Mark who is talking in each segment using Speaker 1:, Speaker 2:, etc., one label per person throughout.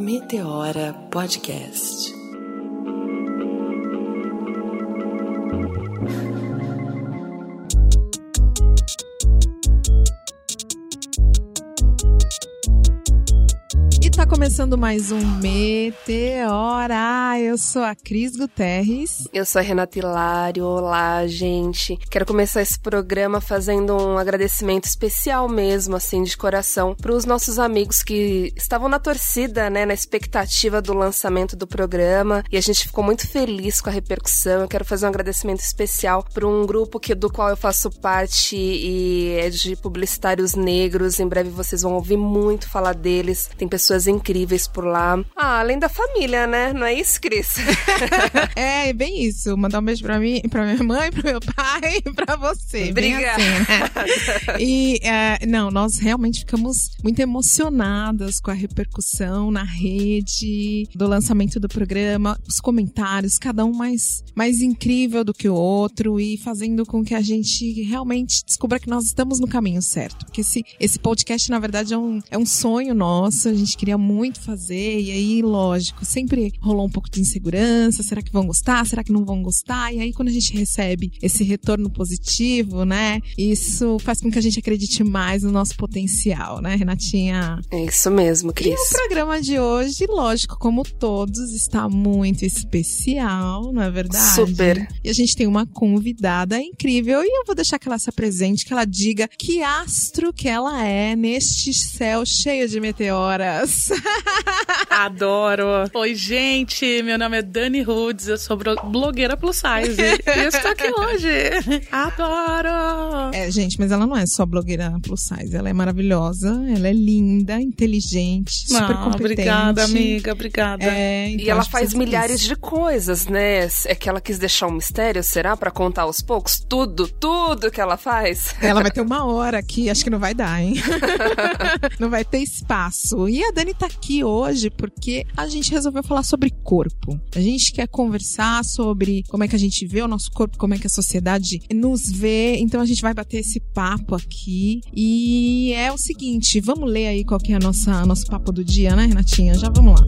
Speaker 1: Meteora Podcast.
Speaker 2: Começando mais um Meteora. Eu sou a Cris Guterres.
Speaker 3: Eu sou a Renata Hilário. Olá, gente. Quero começar esse programa fazendo um agradecimento especial mesmo, assim, de coração, para os nossos amigos que estavam na torcida, né, na expectativa do lançamento do programa. E a gente ficou muito feliz com a repercussão. Eu quero fazer um agradecimento especial para um grupo que, do qual eu faço parte e é de publicitários negros. Em breve vocês vão ouvir muito falar deles. Tem pessoas incríveis incríveis por lá. Ah, além da família, né? Não é isso, Cris?
Speaker 2: é, é, bem isso. Mandar um beijo pra mim, pra minha mãe, pro meu pai e pra você.
Speaker 3: Obrigada. Assim,
Speaker 2: né? E, é, não, nós realmente ficamos muito emocionadas com a repercussão na rede, do lançamento do programa, os comentários, cada um mais, mais incrível do que o outro e fazendo com que a gente realmente descubra que nós estamos no caminho certo. Porque esse, esse podcast, na verdade, é um, é um sonho nosso, a gente queria muito muito fazer, e aí, lógico, sempre rolou um pouco de insegurança, será que vão gostar, será que não vão gostar? E aí, quando a gente recebe esse retorno positivo, né, isso faz com que a gente acredite mais no nosso potencial, né, Renatinha?
Speaker 3: É isso mesmo, Cris.
Speaker 2: E o programa de hoje, lógico, como todos, está muito especial, não é verdade?
Speaker 3: Super.
Speaker 2: E a gente tem uma convidada incrível, e eu vou deixar que ela se apresente, que ela diga que astro que ela é neste céu cheio de meteoras.
Speaker 4: Adoro. Oi, gente. Meu nome é Dani Rudes. Eu sou blogueira plus size. e estou aqui hoje. Adoro.
Speaker 2: É, gente, mas ela não é só blogueira plus size. Ela é maravilhosa. Ela é linda, inteligente, super ah, competente.
Speaker 4: Obrigada, amiga. Obrigada.
Speaker 3: É, então e ela faz milhares de coisas, né? É que ela quis deixar um mistério, será? para contar aos poucos? Tudo, tudo que ela faz.
Speaker 2: Ela vai ter uma hora aqui. Acho que não vai dar, hein? não vai ter espaço. E a Dani tá aqui hoje porque a gente resolveu falar sobre corpo. A gente quer conversar sobre como é que a gente vê o nosso corpo, como é que a sociedade nos vê. Então a gente vai bater esse papo aqui. E é o seguinte, vamos ler aí qual que é a nossa nosso papo do dia, né, Renatinha? Já vamos lá.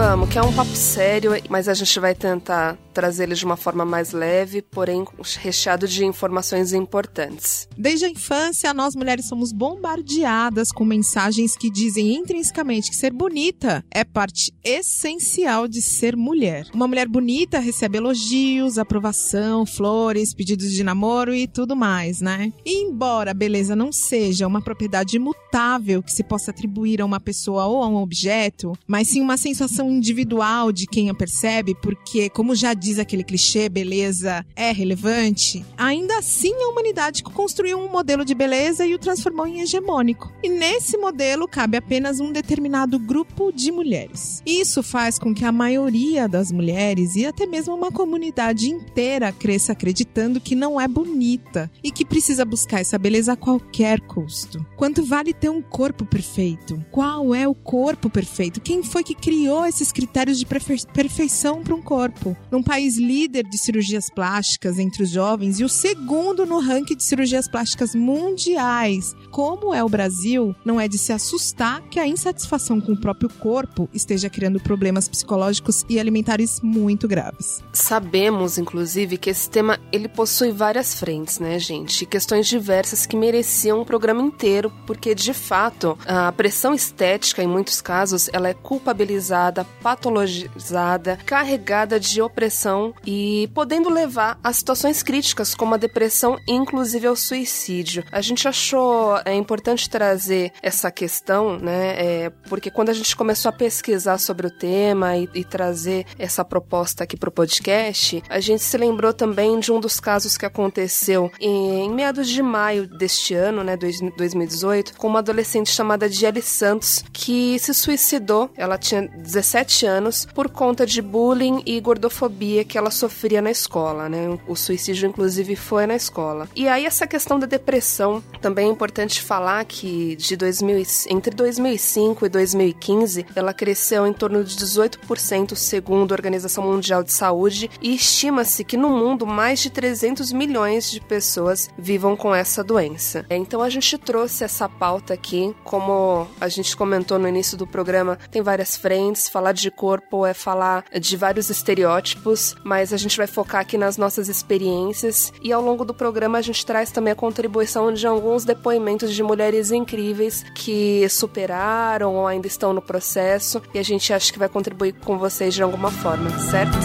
Speaker 3: Vamos, que é um papo sério, mas a gente vai tentar trazer ele de uma forma mais leve, porém recheado de informações importantes.
Speaker 2: Desde a infância, nós mulheres somos bombardeadas com mensagens que dizem intrinsecamente que ser bonita é parte essencial de ser mulher. Uma mulher bonita recebe elogios, aprovação, flores, pedidos de namoro e tudo mais, né? E embora a beleza não seja uma propriedade imutável que se possa atribuir a uma pessoa ou a um objeto, mas sim uma sensação individual de quem a percebe, porque, como já diz aquele clichê, beleza é relevante, ainda assim a humanidade construiu um modelo de beleza e o transformou em hegemônico. E nesse modelo cabe apenas um determinado grupo de mulheres. Isso faz com que a maioria das mulheres e até mesmo uma comunidade inteira cresça acreditando que não é bonita e que precisa buscar essa beleza a qualquer custo. Quanto vale ter um corpo perfeito? Qual é o corpo perfeito? Quem foi que criou esses critérios de perfeição para um corpo? Num país líder de cirurgias plásticas entre os jovens e o segundo no ranking de cirurgias plásticas mundiais. Como é o Brasil, não é de se assustar que a insatisfação com o próprio corpo esteja criando problemas psicológicos e alimentares muito graves.
Speaker 3: Sabemos, inclusive, que esse tema ele possui várias frentes, né, gente? Questões diversas que mereciam um programa inteiro, porque de fato a pressão estética, em muitos casos, ela é culpabilizada, patologizada, carregada de opressão e podendo levar a situações críticas como a depressão, inclusive ao suicídio. A gente achou é importante trazer essa questão, né? É, porque quando a gente começou a pesquisar sobre o tema e, e trazer essa proposta aqui para o podcast, a gente se lembrou também de um dos casos que aconteceu em, em meados de maio deste ano, né, 2018, com uma adolescente chamada Diele Santos que se suicidou. Ela tinha 17 anos por conta de bullying e gordofobia que ela sofria na escola, né? O suicídio, inclusive, foi na escola. E aí, essa questão da depressão, também é importante falar que de 2000, entre 2005 e 2015, ela cresceu em torno de 18%, segundo a Organização Mundial de Saúde, e estima-se que no mundo mais de 300 milhões de pessoas vivam com essa doença. Então, a gente trouxe essa pauta aqui, como a gente comentou no início do programa, tem várias frentes, falar de corpo é falar de vários estereótipos, mas a gente vai focar aqui nas nossas experiências e ao longo do programa a gente traz também a contribuição de alguns depoimentos de mulheres incríveis que superaram ou ainda estão no processo e a gente acha que vai contribuir com vocês de alguma forma, certo?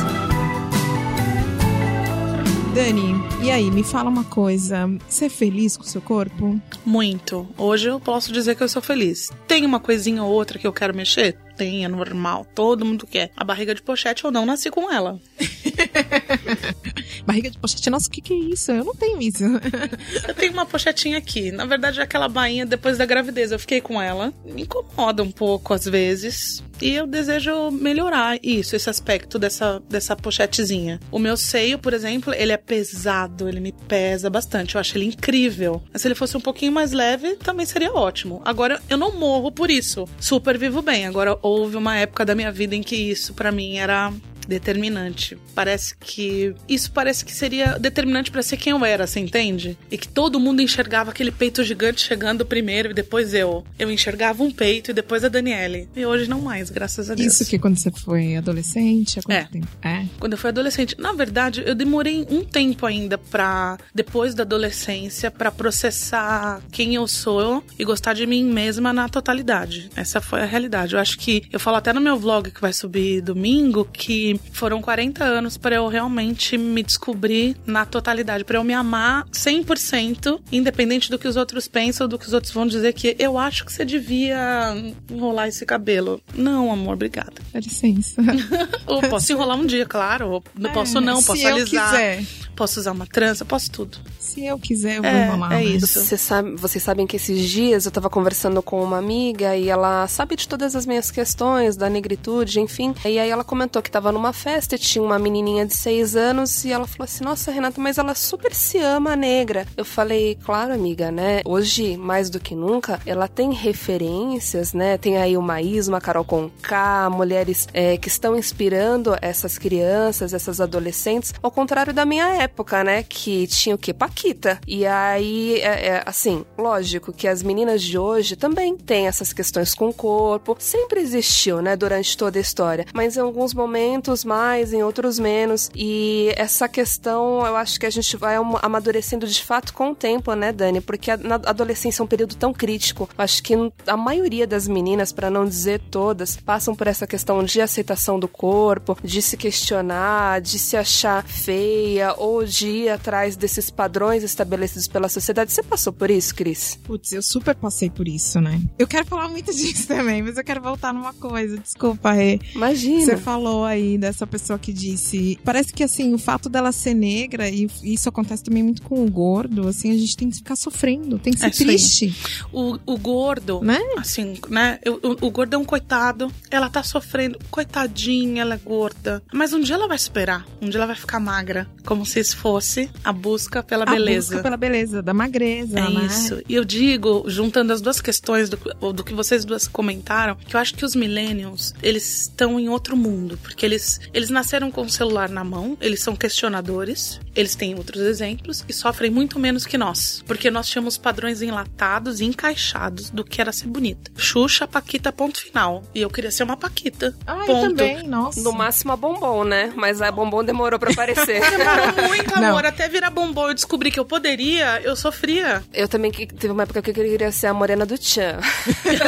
Speaker 2: Dani, e aí, me fala uma coisa. Você é feliz com o seu corpo?
Speaker 4: Muito. Hoje eu posso dizer que eu sou feliz. Tem uma coisinha ou outra que eu quero mexer? Tem, é normal. Todo mundo quer. A barriga de pochete eu não nasci com ela.
Speaker 2: barriga de pochete, nossa, o que, que é isso? Eu não tenho isso.
Speaker 4: eu tenho uma pochetinha aqui. Na verdade, é aquela bainha depois da gravidez. Eu fiquei com ela. Me incomoda um pouco às vezes. E eu desejo melhorar isso, esse aspecto dessa, dessa pochetezinha. O meu seio, por exemplo, ele é pesado, ele me pesa bastante. Eu acho ele incrível. Mas se ele fosse um pouquinho mais leve, também seria ótimo. Agora, eu não morro por isso. Super vivo bem. Agora, houve uma época da minha vida em que isso para mim era determinante. Parece que isso parece que seria determinante para ser quem eu era, você entende? E que todo mundo enxergava aquele peito gigante chegando primeiro e depois eu. Eu enxergava um peito e depois a Daniele. E hoje não mais, graças a Deus.
Speaker 2: Isso que quando você foi adolescente, há quanto é. tempo?
Speaker 4: É. Quando eu fui adolescente, na verdade, eu demorei um tempo ainda para depois da adolescência para processar quem eu sou e gostar de mim mesma na totalidade. Essa foi a realidade. Eu acho que eu falo até no meu vlog que vai subir domingo que foram 40 anos para eu realmente me descobrir na totalidade, para eu me amar 100%, independente do que os outros pensam, do que os outros vão dizer que eu acho que você devia enrolar esse cabelo. Não, amor, obrigada.
Speaker 2: Dá licença.
Speaker 4: Ou posso enrolar um dia, claro. Não é, posso não, posso alisar. Quiser. Posso usar uma trança, posso tudo.
Speaker 2: Se eu quiser, eu vou é, enrolar.
Speaker 4: É isso.
Speaker 3: Você sabe, vocês sabem que esses dias eu tava conversando com uma amiga e ela sabe de todas as minhas questões, da negritude, enfim. E aí ela comentou que tava numa festa e tinha uma menininha de seis anos e ela falou assim: Nossa, Renata, mas ela super se ama negra. Eu falei, claro, amiga, né? Hoje, mais do que nunca, ela tem referências, né? Tem aí o Maísma, a Carol Conká, mulheres é, que estão inspirando essas crianças, essas adolescentes, ao contrário da minha época época, né, que tinha o que? Paquita. E aí, é, é, assim, lógico que as meninas de hoje também têm essas questões com o corpo. Sempre existiu, né, durante toda a história. Mas em alguns momentos mais, em outros menos. E essa questão, eu acho que a gente vai amadurecendo de fato com o tempo, né, Dani? Porque a, na adolescência é um período tão crítico. Eu acho que a maioria das meninas, para não dizer todas, passam por essa questão de aceitação do corpo, de se questionar, de se achar feia ou de ir atrás desses padrões estabelecidos pela sociedade. Você passou por isso, Cris?
Speaker 2: Putz, eu super passei por isso, né? Eu quero falar muito disso também, mas eu quero voltar numa coisa. Desculpa, Rê.
Speaker 3: Imagina.
Speaker 2: Você falou aí dessa pessoa que disse. Parece que, assim, o fato dela ser negra, e isso acontece também muito com o gordo, assim, a gente tem que ficar sofrendo, tem que ser é triste.
Speaker 4: O, o gordo, né? Assim, né? O, o, gordo é um coitado, ela tá sofrendo. Coitadinha, ela é gorda. Mas um dia ela vai superar. Um dia ela vai ficar magra. Como se talvez fosse a busca pela beleza.
Speaker 2: A busca pela beleza, da magreza,
Speaker 4: é
Speaker 2: né?
Speaker 4: isso. E eu digo, juntando as duas questões do, do que vocês duas comentaram, que eu acho que os millennials, eles estão em outro mundo, porque eles, eles nasceram com o celular na mão, eles são questionadores, eles têm outros exemplos e sofrem muito menos que nós, porque nós tínhamos padrões enlatados e encaixados do que era ser bonita. Xuxa, Paquita, ponto final. E eu queria ser uma Paquita.
Speaker 2: Ah,
Speaker 4: ponto.
Speaker 2: eu também, nossa.
Speaker 3: No máximo a bombom, né? Mas a bombom demorou para aparecer.
Speaker 4: demorou muito, amor. Não. Até virar bombom eu descobri que eu poderia, eu sofria.
Speaker 3: Eu também teve uma época que eu queria ser a morena do Tchan.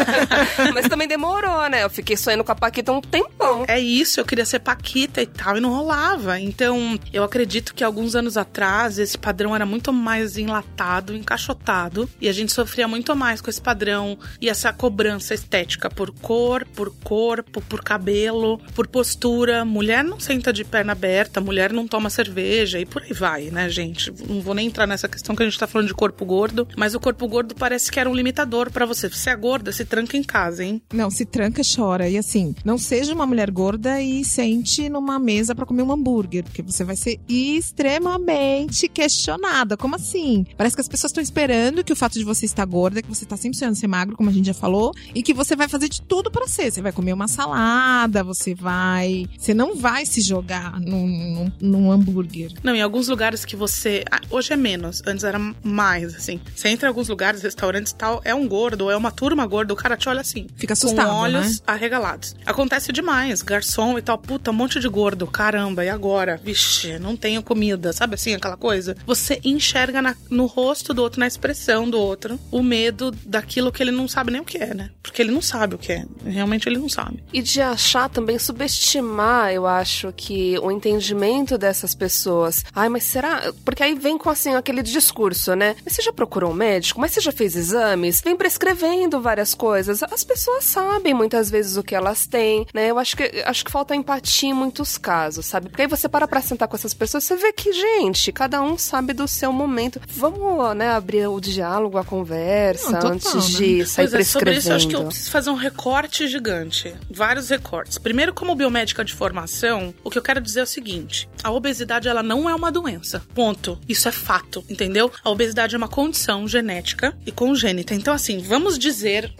Speaker 3: Mas também demorou, né? Eu fiquei sonhando com a Paquita um tempão.
Speaker 4: É isso, eu queria ser Paquita e tal, e não rolava. Então, eu acredito que alguns anos atrás esse padrão era muito mais enlatado, encaixotado, e a gente sofria muito mais com esse padrão e essa cobrança estética por cor, por corpo, por cabelo, por postura. Mulher não senta de perna aberta, mulher não toma cerveja e por aí vai, né, gente? Não vou nem entrar nessa questão que a gente tá falando de corpo gordo, mas o corpo gordo parece que era um limitador para você. Se é gorda, se tranca em casa, hein?
Speaker 2: Não, se tranca, chora. E assim, não seja uma mulher gorda e sente numa mesa para comer um hambúrguer, porque você vai ser extremamente questionada. Como assim? Parece que as pessoas estão esperando que o fato de você estar gorda, que você tá sempre sonhando ser magro, como a gente já falou, e que você vai fazer de tudo para ser. Você vai comer uma salada, você vai. Você não vai se jogar num, num, num hambúrguer.
Speaker 4: Não, em alguns lugares que você. ah, Hoje é menos, antes era mais, assim. Você entra em alguns lugares, restaurantes e tal, é um gordo, é uma turma gorda, o cara te olha assim.
Speaker 2: Fica assustado,
Speaker 4: Com olhos
Speaker 2: né?
Speaker 4: arregalados. Acontece demais, garçom e tal, puta, monte de gordo, caramba, e agora? Vixe, não tenho comida, sabe assim, aquela coisa? Você enxerga na- no rosto do outro, na expressão do outro, o medo daquilo que ele não sabe nem o que é, né? Porque ele não sabe o que é. Realmente ele não sabe.
Speaker 3: E de achar também, subestimar, eu acho que o entendimento dessas pessoas. Ai, mas será? Porque aí vem com assim aquele discurso, né? Mas você já procurou um médico? Mas você já fez exames? Vem prescrevendo várias coisas. As pessoas sabem muitas vezes o que elas têm, né? Eu acho que acho que falta empatia em muitos casos, sabe? Porque aí você para pra sentar com essas pessoas, você vê que, gente, cada um sabe do seu momento. Vamos, né, abrir o diálogo, a conversa
Speaker 2: Não, total,
Speaker 3: antes
Speaker 2: né?
Speaker 3: de sair
Speaker 4: Pois é, sobre
Speaker 3: prescrevendo.
Speaker 4: isso eu acho que eu preciso fazer um recorte gigante. Vários recortes. Primeiro, como biomédica de formação, o que eu quero dizer é o seguinte: a obesidade ela não é uma doença. Ponto. Isso é fato, entendeu? A obesidade é uma condição genética e congênita. Então, assim, vamos dizer.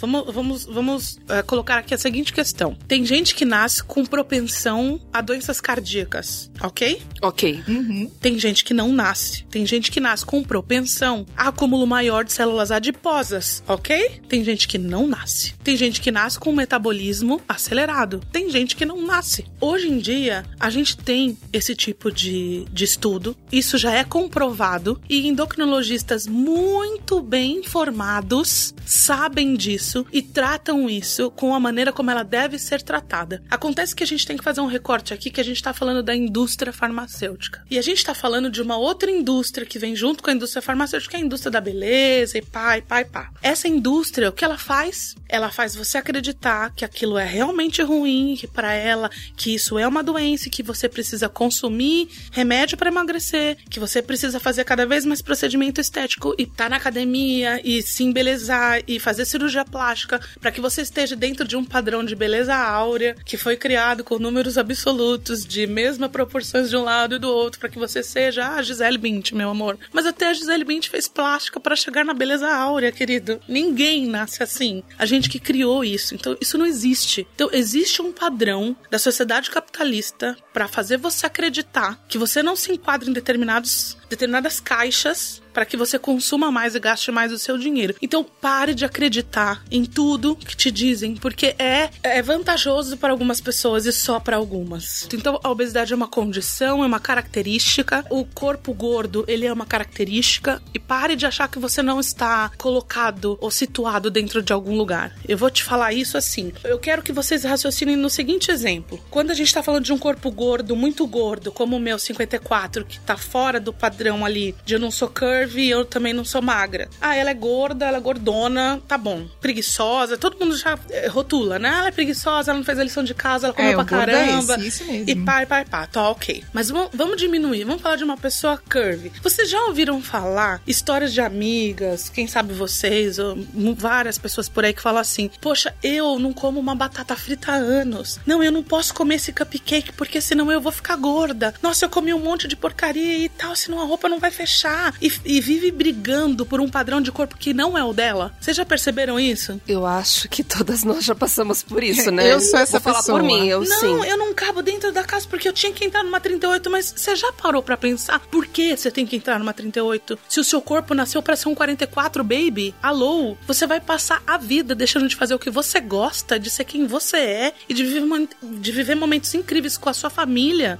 Speaker 4: vamos vamos, vamos eh, colocar aqui a seguinte questão: tem gente que nasce com propensão a doenças cardíacas, ok?
Speaker 3: Ok.
Speaker 2: Uhum.
Speaker 4: Tem gente que não nasce. Tem gente que nasce com propensão a acúmulo maior de células adiposas, ok? Tem gente que não nasce. Tem gente que nasce com um metabolismo acelerado. Tem gente que não nasce. Hoje em dia, a gente tem esse tipo de, de estudo. Isso já é comprovado. E endocrinologistas muito bem informados sabem disso e tratam isso com a maneira como ela deve ser tratada. Acontece que a gente tem que fazer um recorte aqui que a gente tá falando da indústria farmacêutica. E a gente tá falando de uma outra indústria que vem junto com a indústria farmacêutica, que é a indústria da beleza e pá, e pá, e pá. Essa indústria, o que ela faz? Ela faz você acreditar que aquilo é realmente ruim, para ela que isso é uma doença, que você precisa consumir remédio para emagrecer, que você precisa fazer cada vez mais procedimento estético e tá na academia e se embelezar e fazer cirurgia plástica para que você esteja dentro de um padrão de beleza áurea que foi criado com números absolutos de mesma proporções de um lado e do outro para que você seja a Gisele Bündchen, meu amor. Mas até a Gisele Bündchen fez plástica para chegar na beleza áurea, querido. Ninguém nasce assim. A gente que criou isso. Então isso não existe. Então existe um padrão da sociedade capitalista para fazer você acreditar que você não se enquadra em determinados determinadas caixas para que você consuma mais e gaste mais o seu dinheiro. Então pare de acreditar em tudo que te dizem, porque é, é vantajoso para algumas pessoas e só para algumas. Então a obesidade é uma condição, é uma característica. O corpo gordo, ele é uma característica e pare de achar que você não está colocado ou situado dentro de algum lugar. Eu vou te falar isso assim. Eu quero que vocês raciocinem no seguinte exemplo. Quando a gente tá falando de um corpo gordo, muito gordo, como o meu 54, que tá fora do padrão ali de eu não sou curvy e eu também não sou magra. Ah, ela é gorda, ela é gordona, tá bom. Preguiçosa, todo mundo já eh, rotula, né? Ela é preguiçosa, ela não fez a lição de casa, ela comeu
Speaker 2: É,
Speaker 4: pra
Speaker 2: gordo é
Speaker 4: caramba.
Speaker 2: esse, isso mesmo.
Speaker 4: E pai, pai, pá, tá ok. Mas vamos, diminuir, vamos falar de uma pessoa curvy. Vocês já ouviram falar histórias de amigas, quem sabe vocês, ou várias pessoas por aí que falam assim: Poxa, eu não como uma batata frita há anos. Não, eu não posso comer esse cupcake porque senão eu vou ficar gorda. Nossa, eu comi um monte de porcaria e tal, senão a roupa não vai fechar. E, e vive brigando por um padrão de corpo que não é o dela. Vocês já perceberam isso?
Speaker 3: Eu acho que todas nós já passamos por isso, né?
Speaker 2: Eu sou essa
Speaker 3: Vou falar
Speaker 2: pessoa.
Speaker 3: por mim, eu
Speaker 4: não,
Speaker 3: sim.
Speaker 4: eu não cabo dentro da casa porque eu tinha que entrar numa 38, mas você já parou pra pensar por que você tem que entrar numa 38? Se o seu corpo nasceu pra ser um 44, baby, alô, você vai passar a vida deixando de fazer o que você gosta, de ser quem você é e de viver, de viver momentos incríveis com a sua família,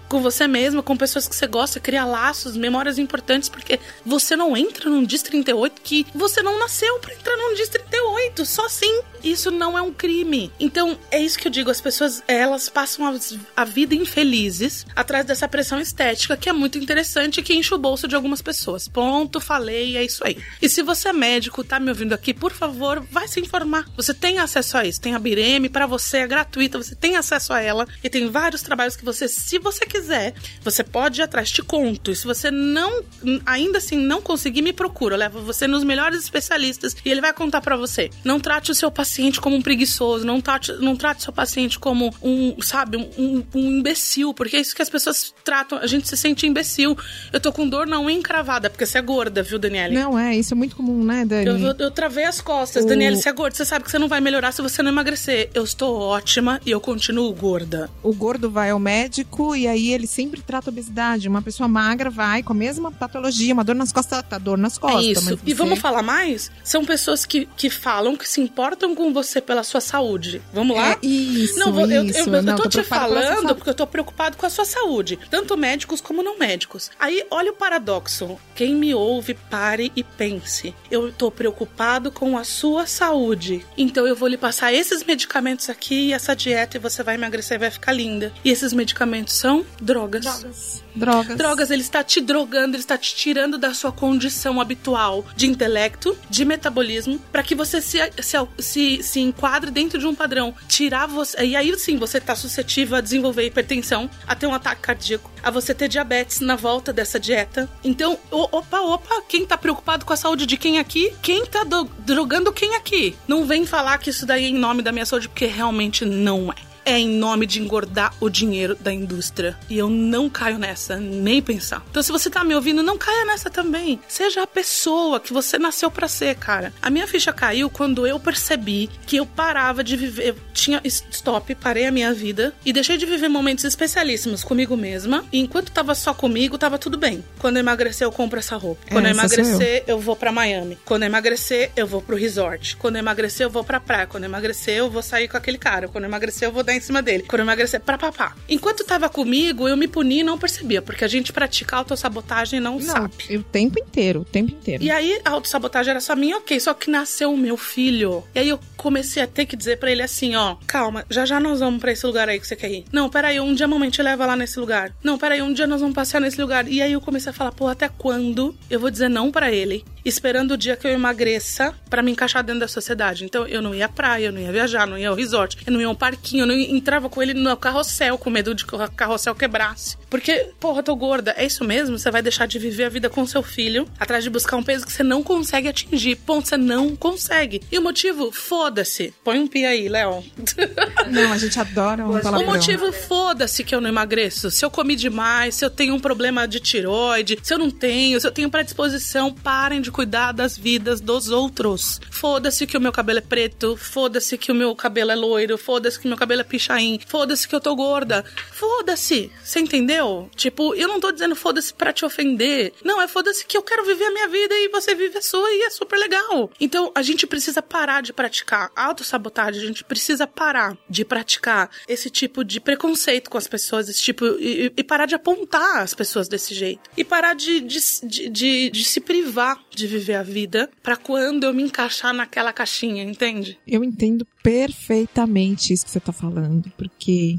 Speaker 4: com você mesma, com pessoas que você gosta, criar laços, memórias importantes, porque você não entra num DIS 38 que você não nasceu pra entrar num DIS 38, só assim. Isso não é um crime. Então, é isso que eu digo, as pessoas, elas passam a, a vida felizes atrás dessa pressão estética que é muito interessante e que enche o bolso de algumas pessoas. Ponto, falei, é isso aí. E se você é médico, tá me ouvindo aqui, por favor, vai se informar. Você tem acesso a isso. Tem a Bireme para você, é gratuita, você tem acesso a ela e tem vários trabalhos que você, se você quiser, você pode ir atrás. Te conto. E se você não, ainda assim, não conseguir, me procura. Eu levo você nos melhores especialistas e ele vai contar para você. Não trate o seu paciente como um preguiçoso, não trate, não trate o seu paciente como um, sabe, um, um imbecil, porque é isso que as pessoas tratam. A gente se sente imbecil. Eu tô com dor na unha encravada, porque você é gorda, viu, Daniele?
Speaker 2: Não, é, isso é muito comum, né, Dani?
Speaker 4: Eu, eu, eu travei as costas. O... Daniele, você é gorda, você sabe que você não vai melhorar se você não emagrecer. Eu estou ótima e eu continuo gorda.
Speaker 2: O gordo vai ao médico e aí ele sempre trata obesidade. Uma pessoa magra vai com a mesma patologia, uma dor nas costas, tá dor nas costas.
Speaker 4: É isso. E vamos falar mais? São pessoas que, que falam, que se importam com você pela sua saúde. Vamos lá?
Speaker 2: É isso,
Speaker 4: não,
Speaker 2: eu,
Speaker 4: isso. Eu, eu, não, eu tô, tô te falando porque eu tô preocupado com a sua saúde. Tanto médicos como não médicos. Aí, olha o paradoxo. Quem me ouve, pare e pense. Eu tô preocupado com a sua saúde. Então eu vou lhe passar esses medicamentos aqui e essa dieta e você vai emagrecer e vai ficar linda. E esses medicamentos são drogas.
Speaker 2: Drogas. Drogas.
Speaker 4: Drogas, ele está te drogando, ele está te tirando da sua condição habitual de intelecto, de metabolismo, para que você se, se, se, se enquadre dentro de um padrão. Tirar você. E aí sim você está suscetível a desenvolver hipertensão, a ter um ataque cardíaco, a você ter diabetes na volta dessa dieta. Então, opa, opa, quem tá preocupado com a saúde de quem aqui? Quem tá drogando quem aqui? Não vem falar que isso daí é em nome da minha saúde, porque realmente não é é em nome de engordar o dinheiro da indústria. E eu não caio nessa, nem pensar. Então, se você tá me ouvindo, não caia nessa também. Seja a pessoa que você nasceu para ser, cara. A minha ficha caiu quando eu percebi que eu parava de viver. Eu tinha stop, parei a minha vida e deixei de viver momentos especialíssimos comigo mesma. E enquanto tava só comigo, tava tudo bem. Quando eu emagrecer, eu compro essa roupa. Quando essa eu emagrecer, eu. eu vou para Miami. Quando eu emagrecer, eu vou pro resort. Quando eu emagrecer, eu vou pra praia. Quando eu emagrecer, eu vou sair com aquele cara. Quando eu emagrecer, eu vou dar em cima dele. Quando eu emagrecer, pra papá. Enquanto tava comigo, eu me puni e não percebia, porque a gente pratica autossabotagem e não, não sabe.
Speaker 2: O tempo inteiro, o tempo inteiro.
Speaker 4: E aí, a autossabotagem era só minha, ok. Só que nasceu o meu filho. E aí eu comecei a ter que dizer para ele assim: ó, calma, já já nós vamos para esse lugar aí que você quer ir. Não, peraí, um dia a mamãe te leva lá nesse lugar. Não, peraí, um dia nós vamos passear nesse lugar. E aí eu comecei a falar, pô, até quando eu vou dizer não para ele? Esperando o dia que eu emagreça para me encaixar dentro da sociedade. Então eu não ia à praia, eu não ia viajar, não ia ao resort, eu não ia ao parquinho, eu não entrava com ele no carrossel com medo de que o carrossel quebrasse. Porque, porra, tô gorda. É isso mesmo? Você vai deixar de viver a vida com seu filho atrás de buscar um peso que você não consegue atingir. Ponto, você não consegue. E o motivo? Foda-se. Põe um pi aí, Léo.
Speaker 2: Não, a gente adora um palavrão.
Speaker 4: O motivo, foda-se que eu não emagreço. Se eu comi demais, se eu tenho um problema de tiroide, se eu não tenho, se eu tenho predisposição, parem de cuidar das vidas dos outros. Foda-se que o meu cabelo é preto, foda-se que o meu cabelo é loiro, foda-se que meu cabelo é pichain, foda-se que eu tô gorda. Foda-se. Você entendeu? Tipo, eu não tô dizendo foda-se pra te ofender. Não, é foda-se que eu quero viver a minha vida e você vive a sua e é super legal. Então, a gente precisa parar de praticar autossabotagem, a gente precisa parar de praticar esse tipo de preconceito com as pessoas, esse tipo. e, e parar de apontar as pessoas desse jeito. E parar de, de, de, de, de se privar de viver a vida para quando eu me encaixar naquela caixinha, entende?
Speaker 2: Eu entendo perfeitamente isso que você tá falando, porque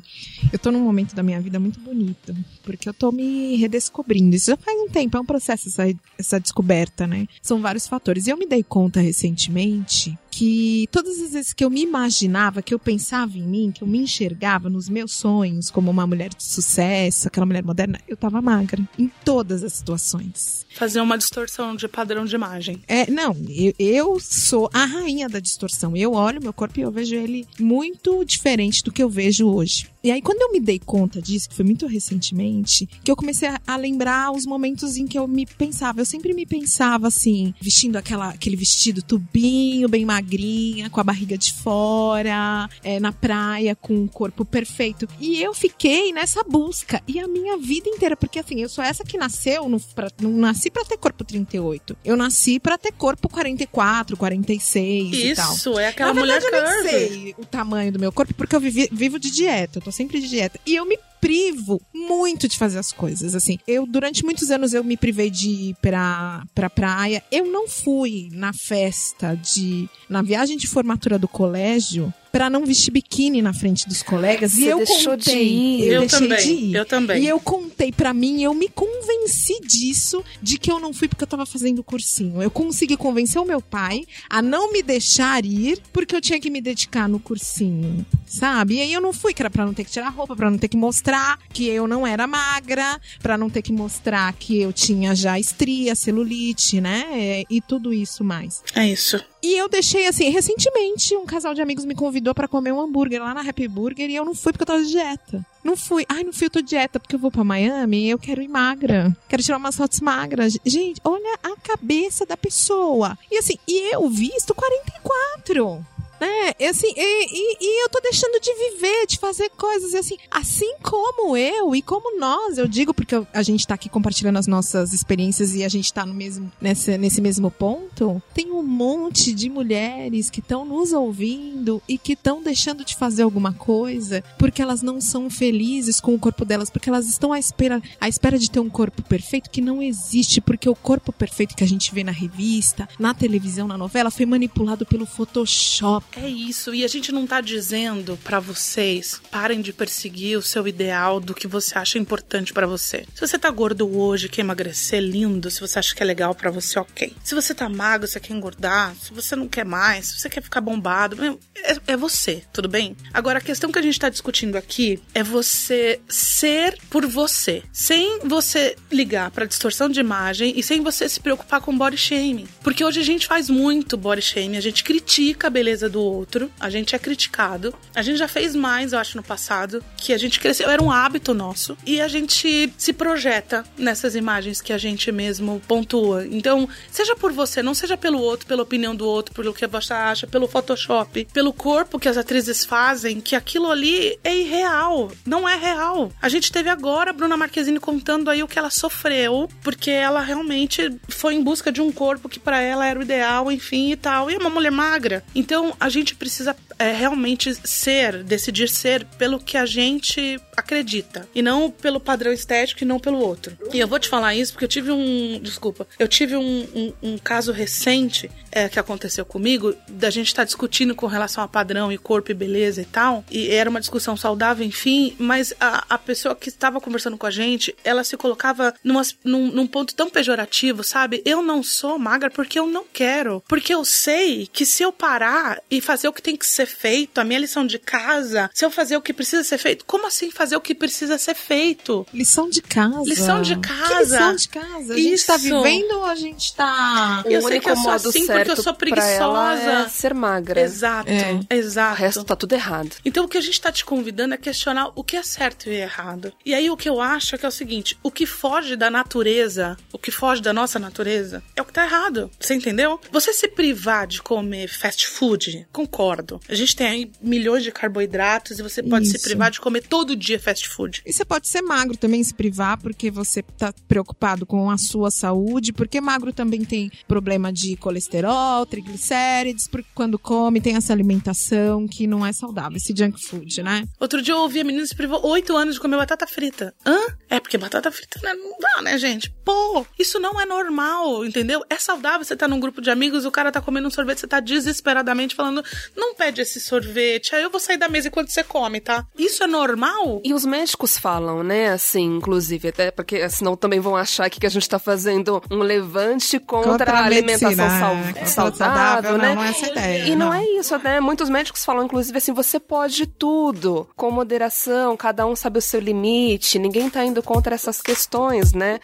Speaker 2: eu tô num momento da minha vida muito bonito, porque eu tô me redescobrindo. Isso já faz um tempo, é um processo essa, essa descoberta, né? São vários fatores. E eu me dei conta recentemente que todas as vezes que eu me imaginava, que eu pensava em mim, que eu me enxergava nos meus sonhos como uma mulher de sucesso, aquela mulher moderna, eu tava magra em todas as situações.
Speaker 4: Fazer uma distorção de padrão de imagem.
Speaker 2: É, não, eu, eu sou a rainha da distorção. Eu olho meu corpo e eu vejo ele muito diferente do que eu vejo hoje. E aí, quando eu me dei conta disso, que foi muito recentemente, que eu comecei a, a, lembrar os momentos em que eu me pensava. Eu sempre me pensava assim, vestindo aquela, aquele vestido tubinho, bem magrinha, com a barriga de fora, é, na praia, com o corpo perfeito. E eu fiquei nessa busca. E a minha vida inteira, porque assim, eu sou essa que nasceu, no, pra, não nasci pra ter corpo 38. Eu nasci pra ter corpo 44, 46
Speaker 4: Isso,
Speaker 2: e tal.
Speaker 4: Isso, é aquela
Speaker 2: Na
Speaker 4: mulher
Speaker 2: verdade, eu nem sei o tamanho do meu corpo, porque eu vivi, vivo de dieta. Eu tô sempre de dieta. E eu me privo muito de fazer as coisas, assim. Eu, durante muitos anos, eu me privei de ir pra, pra praia. Eu não fui na festa de... Na viagem de formatura do colégio, para não vestir biquíni na frente dos colegas.
Speaker 3: Você
Speaker 2: e eu
Speaker 3: deixou
Speaker 2: contei,
Speaker 3: de ir.
Speaker 2: Eu,
Speaker 4: Eu
Speaker 2: deixei
Speaker 4: também,
Speaker 2: de ir.
Speaker 4: eu também.
Speaker 2: E eu contei pra mim, eu me convenci disso, de que eu não fui porque eu tava fazendo cursinho. Eu consegui convencer o meu pai a não me deixar ir porque eu tinha que me dedicar no cursinho, sabe? E aí eu não fui, que era pra não ter que tirar roupa, pra não ter que mostrar que eu não era magra, pra não ter que mostrar que eu tinha já estria, celulite, né? E tudo isso mais.
Speaker 4: É isso.
Speaker 2: E eu deixei assim, recentemente um casal de amigos me convidou pra comer um hambúrguer lá na Happy Burger e eu não fui porque eu tava de dieta. Não fui. Ai, não fui, eu tô de dieta porque eu vou pra Miami e eu quero ir magra. Quero tirar umas fotos magras. Gente, olha a cabeça da pessoa. E assim, e eu visto 44. Né? E, assim, e, e, e eu tô deixando de viver, de fazer coisas. E assim, assim como eu e como nós, eu digo, porque a gente tá aqui compartilhando as nossas experiências e a gente tá no mesmo, nesse, nesse mesmo ponto, tem um monte de mulheres que estão nos ouvindo e que estão deixando de fazer alguma coisa porque elas não são felizes com o corpo delas, porque elas estão à espera, à espera de ter um corpo perfeito que não existe, porque o corpo perfeito que a gente vê na revista, na televisão, na novela, foi manipulado pelo Photoshop.
Speaker 4: É isso, e a gente não tá dizendo pra vocês parem de perseguir o seu ideal do que você acha importante pra você. Se você tá gordo hoje, quer emagrecer, lindo, se você acha que é legal pra você, ok. Se você tá magro, você quer engordar, se você não quer mais, se você quer ficar bombado, é, é você, tudo bem? Agora, a questão que a gente tá discutindo aqui é você ser por você, sem você ligar pra distorção de imagem e sem você se preocupar com body shaming. Porque hoje a gente faz muito body shaming, a gente critica a beleza do outro, a gente é criticado. A gente já fez mais, eu acho, no passado, que a gente cresceu, era um hábito nosso, e a gente se projeta nessas imagens que a gente mesmo pontua. Então, seja por você, não seja pelo outro, pela opinião do outro, pelo que você acha, pelo Photoshop, pelo corpo que as atrizes fazem, que aquilo ali é irreal, não é real. A gente teve agora a Bruna Marquezine contando aí o que ela sofreu, porque ela realmente foi em busca de um corpo que para ela era o ideal, enfim e tal, e é uma mulher magra. Então, a gente precisa é, realmente ser, decidir ser pelo que a gente acredita. E não pelo padrão estético e não pelo outro. E eu vou te falar isso porque eu tive um. Desculpa. Eu tive um, um, um caso recente é, que aconteceu comigo, da gente estar tá discutindo com relação a padrão e corpo e beleza e tal. E era uma discussão saudável, enfim, mas a, a pessoa que estava conversando com a gente, ela se colocava numa, num, num ponto tão pejorativo, sabe? Eu não sou magra porque eu não quero. Porque eu sei que se eu parar e fazer o que tem que ser feito, a minha lição de casa, se eu fazer o que precisa ser feito, como assim fazer o que precisa ser feito?
Speaker 2: Lição de casa.
Speaker 4: Lição de
Speaker 2: Que
Speaker 4: casa.
Speaker 2: lição de casa? A gente tá
Speaker 4: Isso.
Speaker 2: vivendo ou a gente tá.
Speaker 3: O
Speaker 4: Eu sei que eu sou assim porque eu sou
Speaker 3: ela
Speaker 4: preguiçosa.
Speaker 3: é ser magra.
Speaker 4: Exato,
Speaker 2: É.
Speaker 3: O
Speaker 4: exato.
Speaker 3: resto tá tudo errado.
Speaker 4: Então o que a gente tá te convidando é questionar o que é certo e errado. E aí o que eu acho é que é o seguinte: o que foge da natureza, o que foge da nossa natureza, é o que tá errado. Você entendeu? Você se privar de comer fast food, concordo. A gente tem aí milhões de carboidratos e você pode se
Speaker 2: Isso.
Speaker 4: privar de comer todo dia fast food.
Speaker 2: E você pode ser magro também, se privar, porque você tá preocupado com a sua saúde, porque magro também tem problema de colesterol, triglicérides, porque quando come tem essa alimentação que não é saudável, esse junk food, né?
Speaker 4: Outro dia eu ouvi a menina se privou oito anos de comer batata frita. Hã? É porque batata frita né, não dá, né, gente? Pô, isso não é normal, entendeu? É saudável você tá num grupo de amigos, o cara tá comendo um sorvete, você tá desesperadamente falando, não pede esse sorvete, aí eu vou sair da mesa enquanto você come, tá? Isso é normal?
Speaker 3: E os médicos falam, né, assim, inclusive, até porque senão também vão achar que a gente tá fazendo um levante contra,
Speaker 2: Contra
Speaker 3: a
Speaker 2: a
Speaker 3: alimentação
Speaker 2: medicina,
Speaker 3: sal-
Speaker 2: é, contra
Speaker 3: saudável, né?
Speaker 2: não é essa ideia,
Speaker 3: E não,
Speaker 2: não.
Speaker 3: é isso, né? Muitos médicos falam, inclusive, assim, você pode tudo, com moderação, cada um sabe o seu limite, ninguém tá indo contra essas questões, né?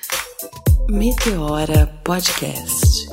Speaker 1: Meteora Podcast.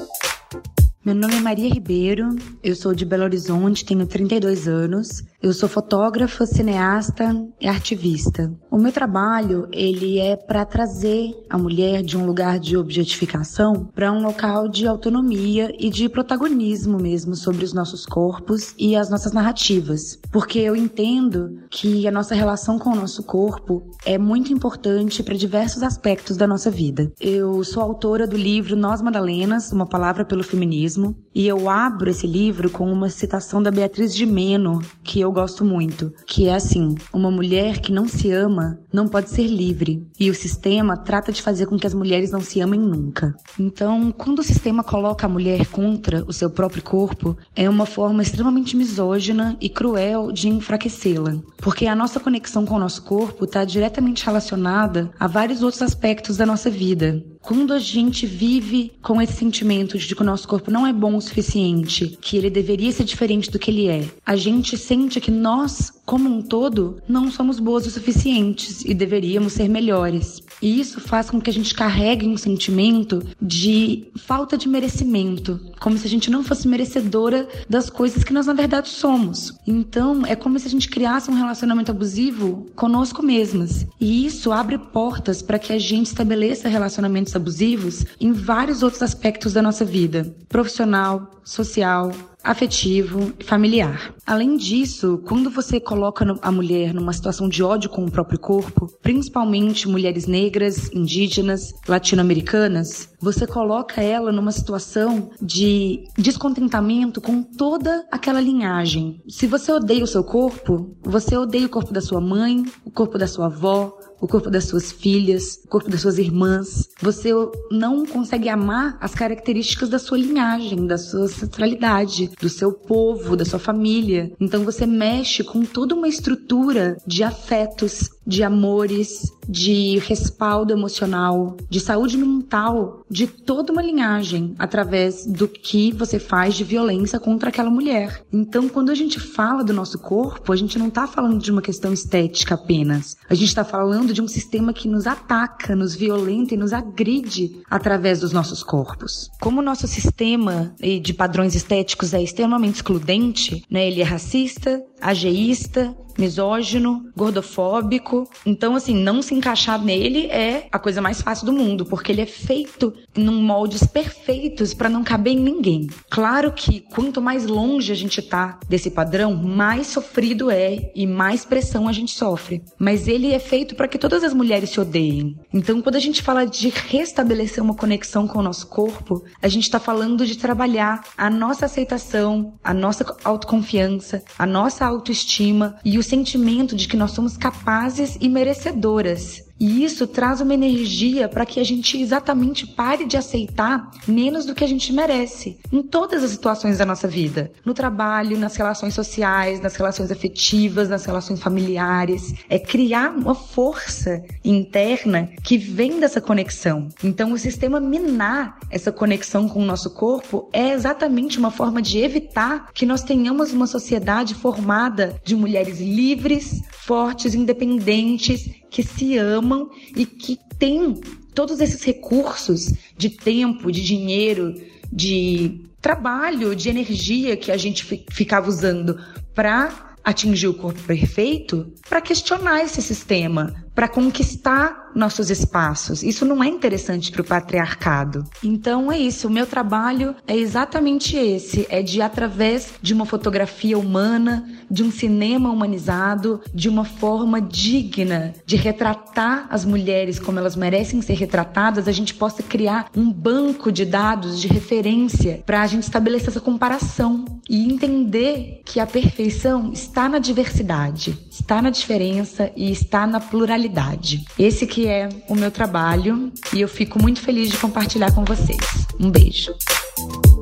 Speaker 5: Meu nome é Maria Ribeiro, eu sou de Belo Horizonte, tenho 32 anos. Eu sou fotógrafa, cineasta e artivista. O meu trabalho, ele é para trazer a mulher de um lugar de objetificação para um local de autonomia e de protagonismo mesmo sobre os nossos corpos e as nossas narrativas. Porque eu entendo que a nossa relação com o nosso corpo é muito importante para diversos aspectos da nossa vida. Eu sou autora do livro Nós Madalenas, uma palavra pelo feminismo, feminismo. E eu abro esse livro com uma citação da Beatriz de Meno, que eu gosto muito, que é assim: uma mulher que não se ama não pode ser livre. E o sistema trata de fazer com que as mulheres não se amem nunca. Então, quando o sistema coloca a mulher contra o seu próprio corpo, é uma forma extremamente misógina e cruel de enfraquecê-la. Porque a nossa conexão com o nosso corpo está diretamente relacionada a vários outros aspectos da nossa vida. Quando a gente vive com esse sentimento de que o nosso corpo não é bom o suficiente, que ele deveria ser diferente do que ele é, a gente sente que nós, como um todo, não somos boas o suficientes e deveríamos ser melhores. E isso faz com que a gente carregue um sentimento de falta de merecimento, como se a gente não fosse merecedora das coisas que nós na verdade somos. Então, é como se a gente criasse um relacionamento abusivo conosco mesmas. E isso abre portas para que a gente estabeleça relacionamentos abusivos em vários outros aspectos da nossa vida: profissional, social, afetivo e familiar. Além disso, quando você coloca a mulher numa situação de ódio com o próprio corpo, principalmente mulheres negras, indígenas, latino-americanas, você coloca ela numa situação de descontentamento com toda aquela linhagem. Se você odeia o seu corpo, você odeia o corpo da sua mãe, o corpo da sua avó, o corpo das suas filhas, o corpo das suas irmãs. Você não consegue amar as características da sua linhagem, da sua ancestralidade, do seu povo, da sua família. Então você mexe com toda uma estrutura de afetos, de amores, de respaldo emocional, de saúde mental, de toda uma linhagem através do que você faz de violência contra aquela mulher. Então, quando a gente fala do nosso corpo, a gente não está falando de uma questão estética apenas. A gente está falando de um sistema que nos ataca, nos violenta e nos agride através dos nossos corpos. Como o nosso sistema de padrões estéticos é extremamente excludente, né? Ele é racista, ageísta, misógino, gordofóbico. Então, assim, não se encaixar nele é a coisa mais fácil do mundo, porque ele é feito num moldes perfeitos para não caber em ninguém. Claro que quanto mais longe a gente tá desse padrão, mais sofrido é e mais pressão a gente sofre. Mas ele é feito para que todas as mulheres se odeiem. Então, quando a gente fala de restabelecer uma conexão com o nosso corpo, a gente está falando de trabalhar a nossa aceitação, a nossa autoconfiança, a nossa autoestima e o sentimento de que nós somos capazes e merecedoras e isso traz uma energia para que a gente exatamente pare de aceitar menos do que a gente merece em todas as situações da nossa vida, no trabalho, nas relações sociais, nas relações afetivas, nas relações familiares, é criar uma força interna que vem dessa conexão. Então, o sistema minar essa conexão com o nosso corpo é exatamente uma forma de evitar que nós tenhamos uma sociedade formada de mulheres livres, fortes, independentes que se amam e que têm todos esses recursos de tempo, de dinheiro, de trabalho, de energia que a gente ficava usando para atingir o corpo perfeito, para questionar esse sistema, para conquistar nossos espaços. Isso não é interessante para o patriarcado. Então é isso. O meu trabalho é exatamente esse: é de através de uma fotografia humana, de um cinema humanizado, de uma forma digna de retratar as mulheres como elas merecem ser retratadas, a gente possa criar um banco de dados de referência para a gente estabelecer essa comparação e entender que a perfeição está na diversidade, está na diferença e está na pluralidade. Esse que é o meu trabalho e eu fico muito feliz de compartilhar com vocês. Um beijo.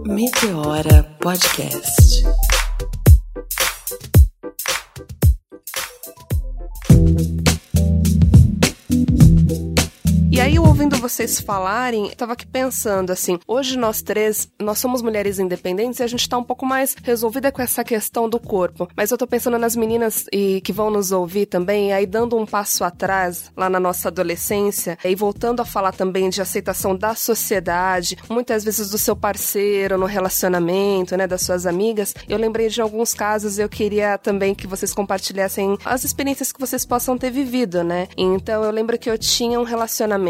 Speaker 1: Meteora Podcast.
Speaker 3: E aí, ouvindo vocês falarem, eu tava aqui pensando assim, hoje nós três, nós somos mulheres independentes e a gente tá um pouco mais resolvida com essa questão do corpo. Mas eu tô pensando nas meninas e que vão nos ouvir também, aí dando um passo atrás lá na nossa adolescência, e voltando a falar também de aceitação da sociedade, muitas vezes do seu parceiro no relacionamento, né, das suas amigas. Eu lembrei de alguns casos, eu queria também que vocês compartilhassem as experiências que vocês possam ter vivido, né? Então eu lembro que eu tinha um relacionamento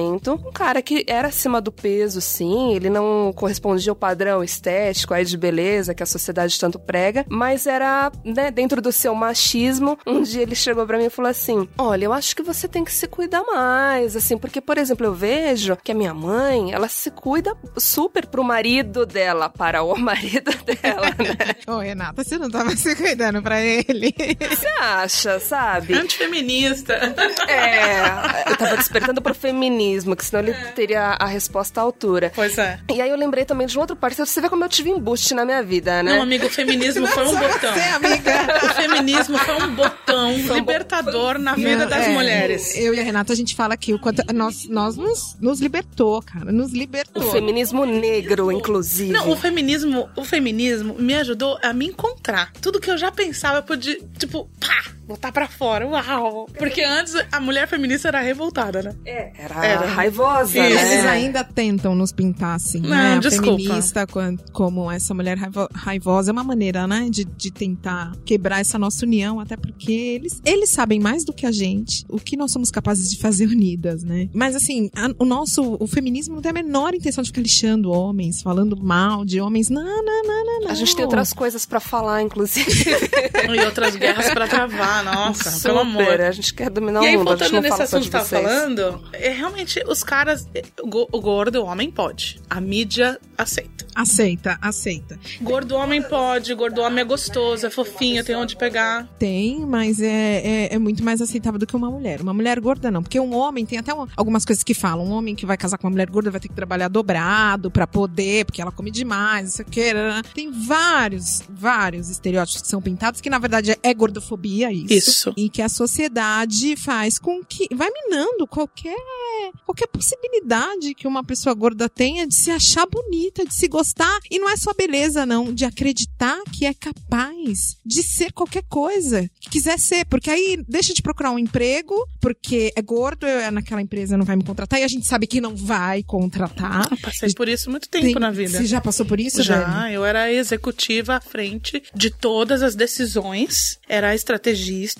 Speaker 3: Um cara que era acima do peso, sim, ele não correspondia ao padrão estético aí de beleza que a sociedade tanto prega, mas era, né, dentro do seu machismo. Um dia ele chegou para mim e falou assim: Olha, eu acho que você tem que se cuidar mais, assim, porque, por exemplo, eu vejo que a minha mãe, ela se cuida super pro marido dela, para o marido dela, né?
Speaker 2: Ô, Renata, você não tava se cuidando pra ele?
Speaker 3: Você acha, sabe?
Speaker 4: Antifeminista.
Speaker 3: É, eu tava despertando pro feminismo, que senão ele teria a resposta à altura.
Speaker 4: Pois é.
Speaker 3: E aí eu lembrei também de um outro parceiro, você vê como eu tive embuste na minha vida, né?
Speaker 4: Não, amigo, o feminismo foi um botão.
Speaker 2: Você, amiga.
Speaker 4: O feminismo foi um botão libertador na vida
Speaker 2: Não,
Speaker 4: das
Speaker 2: é,
Speaker 4: mulheres.
Speaker 2: Eu e a Renata, a gente fala aqui o quanto nós, nós nos, nos libertou, cara. Nos
Speaker 3: O
Speaker 2: libertou.
Speaker 3: feminismo negro, inclusive.
Speaker 4: Não, o feminismo, o feminismo me ajudou a me encontrar. Tudo que eu já pensava, eu podia, tipo, pá, botar pra fora. Uau! Porque antes a mulher feminista era revoltada, né?
Speaker 3: Era,
Speaker 4: Era.
Speaker 3: raivosa,
Speaker 4: Isso.
Speaker 3: né?
Speaker 2: Eles ainda tentam nos pintar assim,
Speaker 4: Não,
Speaker 2: né? A
Speaker 4: desculpa.
Speaker 2: feminista como essa mulher raivo- raivosa é uma maneira, né, de, de tentar quebrar essa nossa união, até porque eles, eles sabem mais do que a gente o que nós somos capazes de fazer unidas, né? Mas assim, a- o nosso, o feminismo não tem a menor intenção de ficar lixando homens, falando mal de homens. Não, não, não, não, não.
Speaker 3: A gente tem outras coisas pra falar, inclusive.
Speaker 4: E outras guerras pra travar, nossa,
Speaker 3: Super.
Speaker 4: pelo amor.
Speaker 3: A gente quer dominar
Speaker 4: E aí,
Speaker 3: o mundo. a gente
Speaker 4: voltando
Speaker 3: não
Speaker 4: nesse
Speaker 3: fala só
Speaker 4: assunto
Speaker 3: de
Speaker 4: que tava
Speaker 3: vocês.
Speaker 4: falando, é realmente os caras. O go- o gordo, o homem pode. A mídia aceita.
Speaker 2: Aceita, aceita.
Speaker 4: Gordo homem pode, gordo homem é gostoso, é fofinho, tem onde pegar.
Speaker 2: Tem, mas é, é, é muito mais aceitável do que uma mulher. Uma mulher gorda não, porque um homem tem até um- algumas coisas que falam. Um homem que vai casar com uma mulher gorda vai ter que trabalhar dobrado pra poder, porque ela come demais, não sei o que. Tem vários, vários estereótipos que são pintados que na verdade é gordofobia isso.
Speaker 4: Isso.
Speaker 2: E que a sociedade faz com que vai minando qualquer qualquer possibilidade que uma pessoa gorda tenha de se achar bonita, de se gostar e não é só beleza não, de acreditar que é capaz de ser qualquer coisa que quiser ser, porque aí deixa de procurar um emprego, porque é gordo, eu, naquela empresa não vai me contratar e a gente sabe que não vai contratar.
Speaker 4: Eu passei por isso muito tempo
Speaker 2: Tem-
Speaker 4: na vida.
Speaker 2: Você já passou por isso,
Speaker 4: Já,
Speaker 2: Dani?
Speaker 4: eu era a executiva à frente de todas as decisões, era a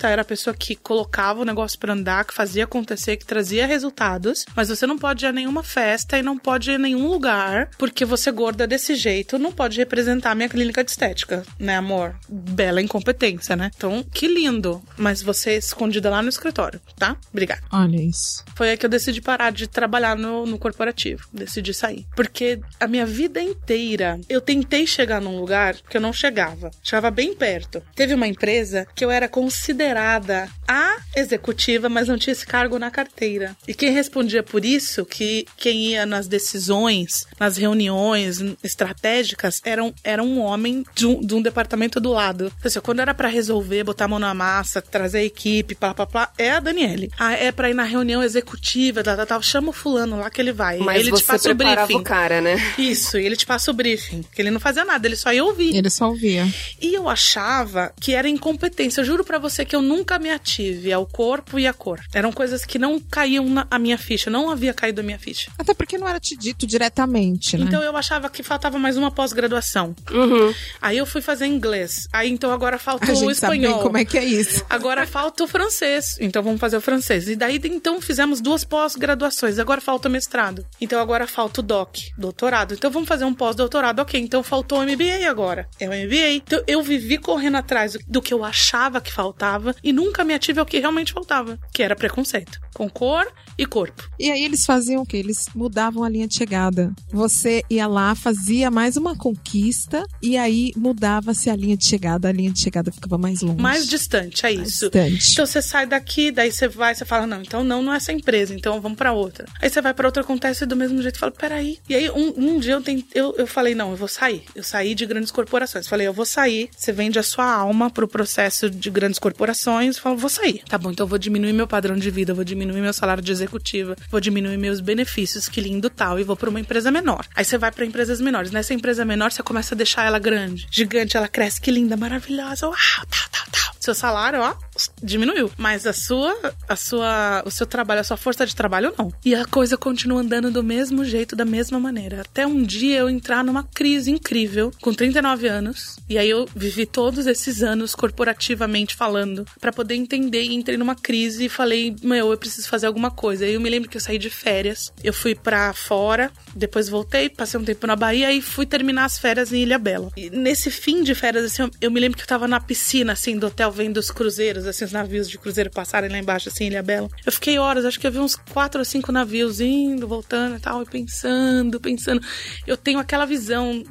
Speaker 4: era a pessoa que colocava o negócio pra andar, que fazia acontecer, que trazia resultados, mas você não pode ir a nenhuma festa e não pode ir a nenhum lugar, porque você gorda desse jeito não pode representar a minha clínica de estética, né, amor? Bela incompetência, né? Então, que lindo, mas você é escondida lá no escritório, tá? Obrigada.
Speaker 2: Olha isso.
Speaker 4: Foi aí que eu decidi parar de trabalhar no, no corporativo. Decidi sair. Porque a minha vida inteira eu tentei chegar num lugar que eu não chegava. Chegava bem perto. Teve uma empresa que eu era considerada a executiva, mas não tinha esse cargo na carteira. E quem respondia por isso, que quem ia nas decisões, nas reuniões estratégicas, era um, era um homem de um, de um departamento do lado. Ou seja, quando era pra resolver, botar a mão na massa, trazer a equipe, plá, plá, plá, é a Daniele. Ah, é pra ir na reunião executiva, tal, tal, tal. Chama o fulano lá que ele vai.
Speaker 3: Mas
Speaker 4: ele
Speaker 3: você
Speaker 4: te passa o briefing.
Speaker 3: o cara, né?
Speaker 4: Isso, e ele te passa o briefing. Que ele não fazia nada, ele só ia ouvir.
Speaker 2: Ele só ouvia.
Speaker 4: E eu achava que era incompetência. Eu juro pra você que eu nunca me ative ao corpo e à cor. Eram coisas que não caíam na a minha ficha, não havia caído a minha ficha.
Speaker 2: Até porque não era te dito diretamente, né?
Speaker 4: Então eu achava que faltava mais uma pós-graduação.
Speaker 3: Uhum.
Speaker 4: Aí eu fui fazer inglês. Aí então agora falta
Speaker 2: a
Speaker 4: o
Speaker 2: gente sabe
Speaker 4: espanhol.
Speaker 2: como é que é isso.
Speaker 4: Agora falta o francês. Então vamos fazer o francês. E daí então fizemos duas pós-graduações. Agora falta o mestrado. Então agora falta o doc, doutorado. Então vamos fazer um pós-doutorado. OK, então faltou o MBA agora. É o MBA. Então eu vivi correndo atrás do- do que eu achava que faltava e nunca me ative ao que realmente faltava, que era preconceito com cor e corpo.
Speaker 2: E aí eles faziam o quê? Eles mudavam a linha de chegada. Você ia lá, fazia mais uma conquista e aí mudava-se a linha de chegada, a linha de chegada ficava mais longe.
Speaker 4: Mais distante, é
Speaker 2: mais
Speaker 4: isso.
Speaker 2: distante.
Speaker 4: Então você sai daqui, daí você vai, você fala, não, então não, não é essa empresa, então vamos pra outra. Aí você vai pra outra, acontece do mesmo jeito, fala, peraí. E aí um, um dia eu, tentei, eu, eu falei, não, eu vou sair. Eu saí de grandes corporações. Falei, eu vou sair, você vende a sua alma pro processo de grandes corporações. Falo, vou sair. Tá bom, então eu vou diminuir meu padrão de vida, vou diminuir meu salário de executiva, vou diminuir meus benefícios, que lindo tal, e vou pra uma empresa menor. Aí você vai pra empresas menores. Nessa empresa menor, você começa a deixar ela grande, gigante, ela cresce, que linda, maravilhosa, uau, tal, tal, tal. Seu salário, ó, diminuiu. Mas a sua, a sua, o seu trabalho, a sua força de trabalho, não. E a coisa continua andando do mesmo jeito, da mesma maneira. Até um dia eu entrar numa crise incrível, com 39 anos. E aí eu vivi todos esses anos corporativamente falando, para poder entender. E entrei numa crise e falei, meu, eu preciso fazer alguma coisa. Aí eu me lembro que eu saí de férias, eu fui para fora, depois voltei, passei um tempo na Bahia e fui terminar as férias em Ilha Bela. E nesse fim de férias, assim, eu, me lembro que eu tava na piscina, assim, do hotel, vendo os cruzeiros, assim, os navios de cruzeiro passarem lá embaixo, assim, Ilha Bela. Eu fiquei horas, acho que vi uns quatro ou cinco navios indo, voltando e tal, e pensando, pensando. Eu tenho aquela visão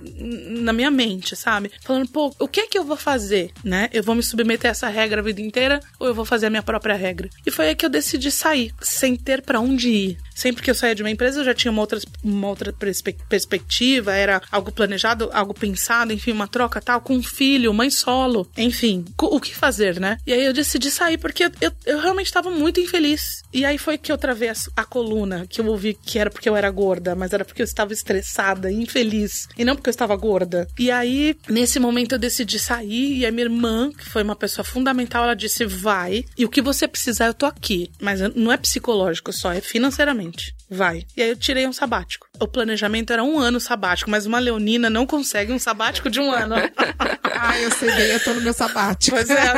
Speaker 4: na minha mente, sabe? Falando, pô, o que é que eu vou fazer, né? Eu vou me submeter a essa regra a vida inteira ou eu vou fazer a minha própria regra? E foi aí que eu decidi sair, sem ter para onde ir. Sempre que eu saía de uma empresa, eu já tinha uma outra, uma outra perspe perspectiva, era algo planejado, algo pensado, enfim, uma troca tal, com um filho, mãe solo, enfim, o que fazer, né? E aí eu decidi sair porque eu, eu, eu realmente estava muito infeliz. E aí foi que eu travei a, a, coluna, que eu ouvi que era porque eu era gorda, mas era porque eu estava estressada, infeliz, e não porque eu estava gorda. E aí, nesse momento, eu decidi sair, e a minha irmã, que foi uma pessoa fundamental, ela disse: vai, e o que você precisar, eu tô aqui. Mas não é psicológico só, é financeiramente vai. E aí eu tirei um sabático. O planejamento era um ano sabático, mas uma leonina não consegue um sabático de um ano.
Speaker 2: ah, eu sei bem, eu tô no meu sabático.
Speaker 4: Pois é.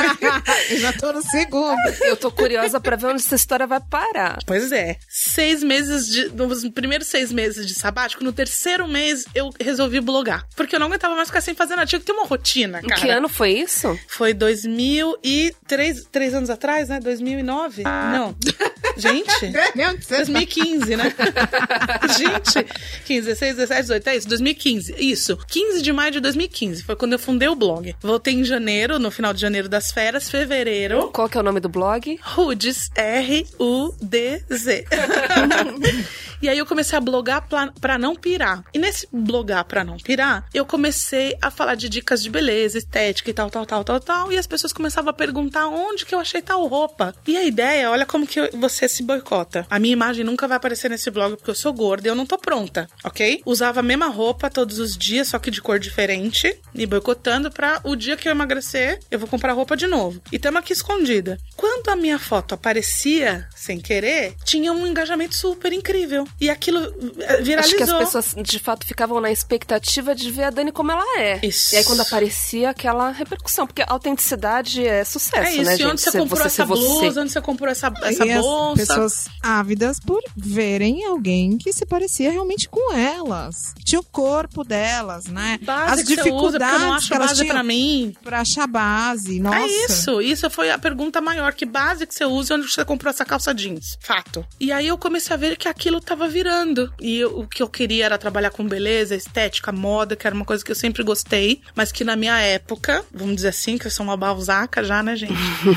Speaker 2: eu já tô no segundo.
Speaker 3: Eu tô curiosa para ver onde essa história vai parar.
Speaker 4: Pois é. Seis meses de. Nos primeiros seis meses de sabático, no terceiro mês eu resolvi blogar. Porque eu não aguentava mais ficar sem fazer nada. Tinha que ter uma rotina, cara.
Speaker 3: Que ano foi isso?
Speaker 4: Foi 2003, três anos atrás, né? 2009? Não. Gente, 2015, né? Gente, 15, 16, 17, 18, é isso, 2015. Isso, 15 de maio de 2015 foi quando eu fundei o blog. Voltei em janeiro, no final de janeiro das férias, fevereiro.
Speaker 3: Qual que é o nome do blog?
Speaker 4: Rudes, R-U-D-Z. E aí eu comecei a blogar para não pirar. E nesse blogar para não pirar, eu comecei a falar de dicas de beleza, estética e tal, tal, tal, tal, tal. E as pessoas começavam a perguntar onde que eu achei tal roupa. E a ideia, olha como que você se boicota. A minha imagem nunca vai aparecer nesse blog porque eu sou gorda e eu não tô pronta, ok? Usava a mesma roupa todos os dias, só que de cor diferente, me boicotando pra o dia que eu emagrecer, eu vou comprar roupa de novo. E tamo aqui escondida. Quando a minha foto aparecia sem querer, tinha um engajamento super incrível. E aquilo viralizou.
Speaker 3: Acho que as pessoas, de fato, ficavam na expectativa de ver a Dani como ela é.
Speaker 4: Isso.
Speaker 3: E aí, quando aparecia aquela repercussão. Porque a autenticidade é sucesso,
Speaker 4: é isso.
Speaker 3: né,
Speaker 4: e onde você, você comprou você, essa blusa, você. onde você comprou essa, essa
Speaker 2: e
Speaker 4: bolsa.
Speaker 2: As pessoas ávidas por verem alguém que se parecia realmente com elas. Tinha o corpo delas, né?
Speaker 4: Base as dificuldades usa, eu não acho que elas base pra mim.
Speaker 2: Pra achar base. Nossa.
Speaker 4: É isso. Isso foi a pergunta maior. Que base que você usa onde você comprou essa calça jeans? Fato. E aí eu comecei a ver que aquilo tava virando. E eu, o que eu queria era trabalhar com beleza, estética, moda, que era uma coisa que eu sempre gostei, mas que na minha época, vamos dizer assim, que eu sou uma balzaca já, né, gente?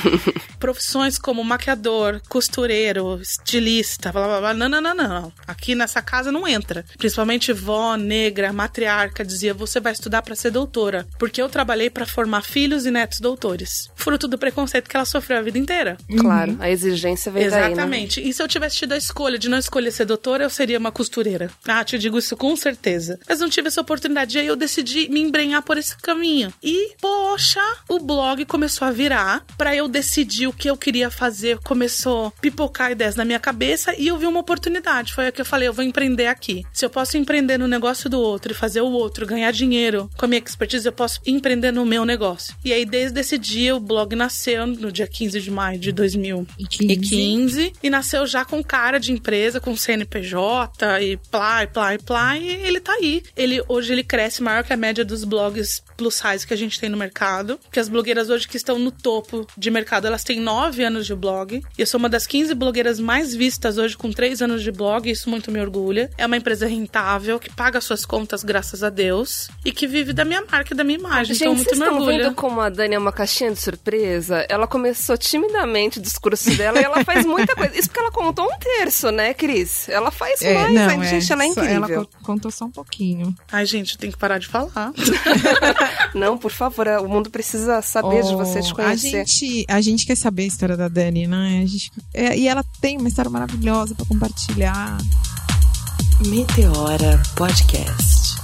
Speaker 4: Profissões como maquiador, costureiro, estilista, blá blá blá. Não, não, não, não. Aqui nessa casa não entra. Principalmente vó, negra, matriarca, dizia: você vai estudar para ser doutora. Porque eu trabalhei para formar filhos e netos doutores. Fruto do preconceito que ela sofreu a vida inteira.
Speaker 3: Claro, a exigência veio
Speaker 4: Exatamente.
Speaker 3: Daí, né?
Speaker 4: E se eu tivesse tido a escolha de não escolher ser doutora, eu seria uma costureira. Ah, te digo isso com certeza. Mas não tive essa oportunidade. E aí eu decidi me embrenhar por esse caminho. E, poxa, o blog começou a virar para eu decidir o que eu queria fazer. Começou a pipocar ideias na minha cabeça e eu vi uma oportunidade. Foi aí que eu falei, eu vou empreender aqui. Se eu posso empreender no negócio do outro e fazer o outro ganhar dinheiro com a minha expertise, eu posso empreender no meu negócio. E aí, desde esse dia, o blog nasceu no dia 15 de maio de 2015 e nasceu já com cara de empresa, com CNPJ e plá, e plá, e plá, e ele tá aí. Ele, hoje ele cresce maior que a média dos blogs plus size que a gente tem no mercado. Que as blogueiras hoje que estão no topo de mercado, elas têm 9 anos de blog. E eu sou uma das 15 blogueiras mais vistas hoje com 3 anos de blog, isso muito me orgulha. É uma empresa rentável, que paga suas contas, graças a Deus, e que vive da minha marca e da minha imagem.
Speaker 3: Gente,
Speaker 4: então, muito
Speaker 3: vocês
Speaker 4: me
Speaker 3: estão
Speaker 4: orgulha.
Speaker 3: vendo como a Dani é uma caixinha de surpresa? Ela começou timidamente o discurso dela e ela faz muita coisa. Isso porque ela contou um terço, né, Cris? Ela faz
Speaker 2: É,
Speaker 3: mais,
Speaker 2: não,
Speaker 3: a gente, ela é incrível.
Speaker 2: Ela co- contou só um pouquinho.
Speaker 4: Ai, gente, tem que parar de falar.
Speaker 3: Não, por favor, o mundo precisa saber de você, te
Speaker 2: Oh,
Speaker 3: conhecer.
Speaker 2: A gente, a gente quer saber a história da Dani, né? A gente, é, e ela tem uma história maravilhosa pra compartilhar.
Speaker 1: Meteora Podcast.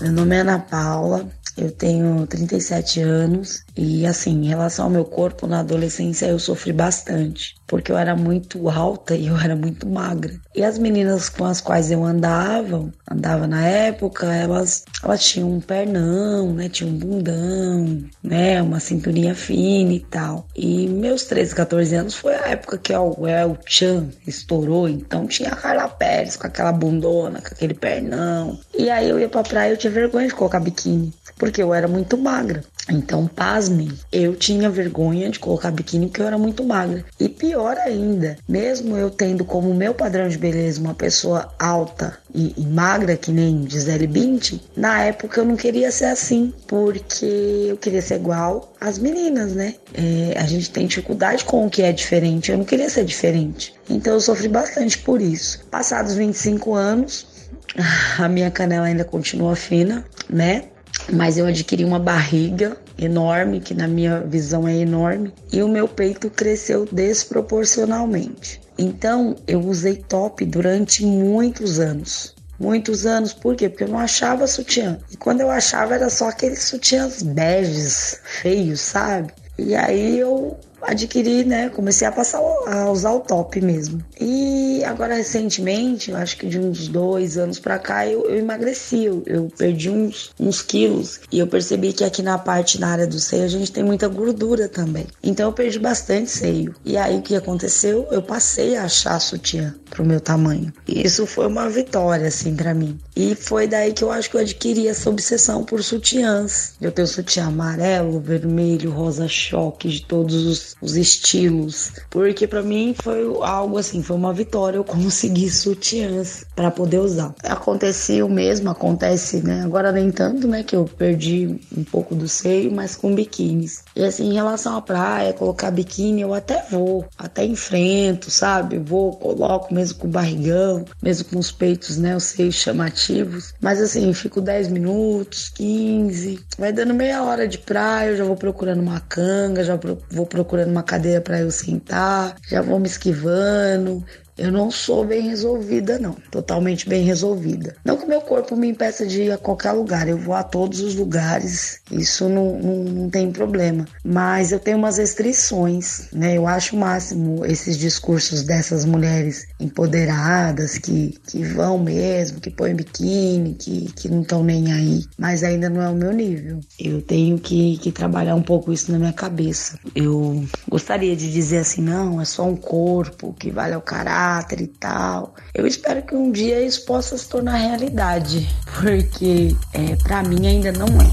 Speaker 6: Meu nome é Ana Paula, Eu tenho 37 anos e, assim, em relação ao meu corpo, na adolescência eu sofri bastante, porque eu era muito alta e eu era muito magra. E as meninas com as quais eu andava, andava na época, elas, elas tinham um pernão, né? Tinham um bundão, né? Uma cinturinha fina e tal. E meus 13, 14 anos foi a época que o El Chan estourou, então tinha a Carla Pérez com aquela bundona, com aquele pernão. E aí eu ia pra praia e eu tinha vergonha de colocar biquíni, eu era muito magra. Então, pasmem, eu tinha vergonha de colocar biquíni porque eu era muito magra. E pior ainda, mesmo eu tendo como meu padrão de beleza uma pessoa alta e, e magra, que nem Gisele Bündchen, na época eu não queria ser assim, porque eu queria ser igual às meninas, né? É, a gente tem dificuldade com o que é diferente, eu não queria ser diferente. Então eu sofri bastante por isso. Passados 25 anos, a minha canela ainda continua fina, né? Mas eu adquiri uma barriga enorme, que na minha visão é enorme, e o meu peito cresceu desproporcionalmente. Então, eu usei top durante muitos anos. Muitos anos, por quê? Porque eu não achava sutiã. E quando eu achava, era só aqueles sutiãs beges, feios, sabe? E aí eu adquiri, né? Comecei a passar a usar o top mesmo. E agora recentemente, eu acho que de uns dois anos pra cá, eu, eu emagreci, eu, eu, perdi uns, uns quilos e eu percebi que aqui na parte na área do seio a gente tem muita gordura também. Então eu perdi bastante seio. E aí o que aconteceu? Eu passei a achar sutiã pro meu tamanho. E isso foi uma vitória assim para mim. E foi daí que eu acho que eu adquiri essa obsessão por sutiãs. Eu tenho sutiã amarelo, vermelho, rosa choque de todos os os, estilos, porque para mim foi algo assim, foi uma vitória eu conseguir sutiãs para poder usar. Aconteceu mesmo, acontece, né? Agora nem tanto, né, que eu perdi um pouco do seio, mas com biquínis. E assim, em relação à praia, colocar biquíni, eu até vou, até enfrento, sabe? Vou, coloco mesmo com o barrigão, mesmo com os peitos, né, os seios chamativos. Mas assim, fico 10 minutos, 15, vai dando meia hora de praia, eu já vou procurando uma canga, já vou procurando uma cadeira para eu sentar, já vou me esquivando, eu não sou bem resolvida, não. Totalmente bem resolvida. Não que o meu corpo me impeça de ir a qualquer lugar. Eu vou a todos os lugares. Isso não, não, não tem problema. Mas eu tenho umas restrições, né? Eu acho o máximo esses discursos dessas mulheres empoderadas que, que vão mesmo, que põem biquíni, que, que não estão nem aí. Mas ainda não é o meu nível. Eu tenho que, que trabalhar um pouco isso na minha cabeça. Eu gostaria de dizer assim, não, é só um corpo que vale ao caralho e tal. Eu espero que um dia isso possa se tornar realidade, porque é, para mim ainda não é.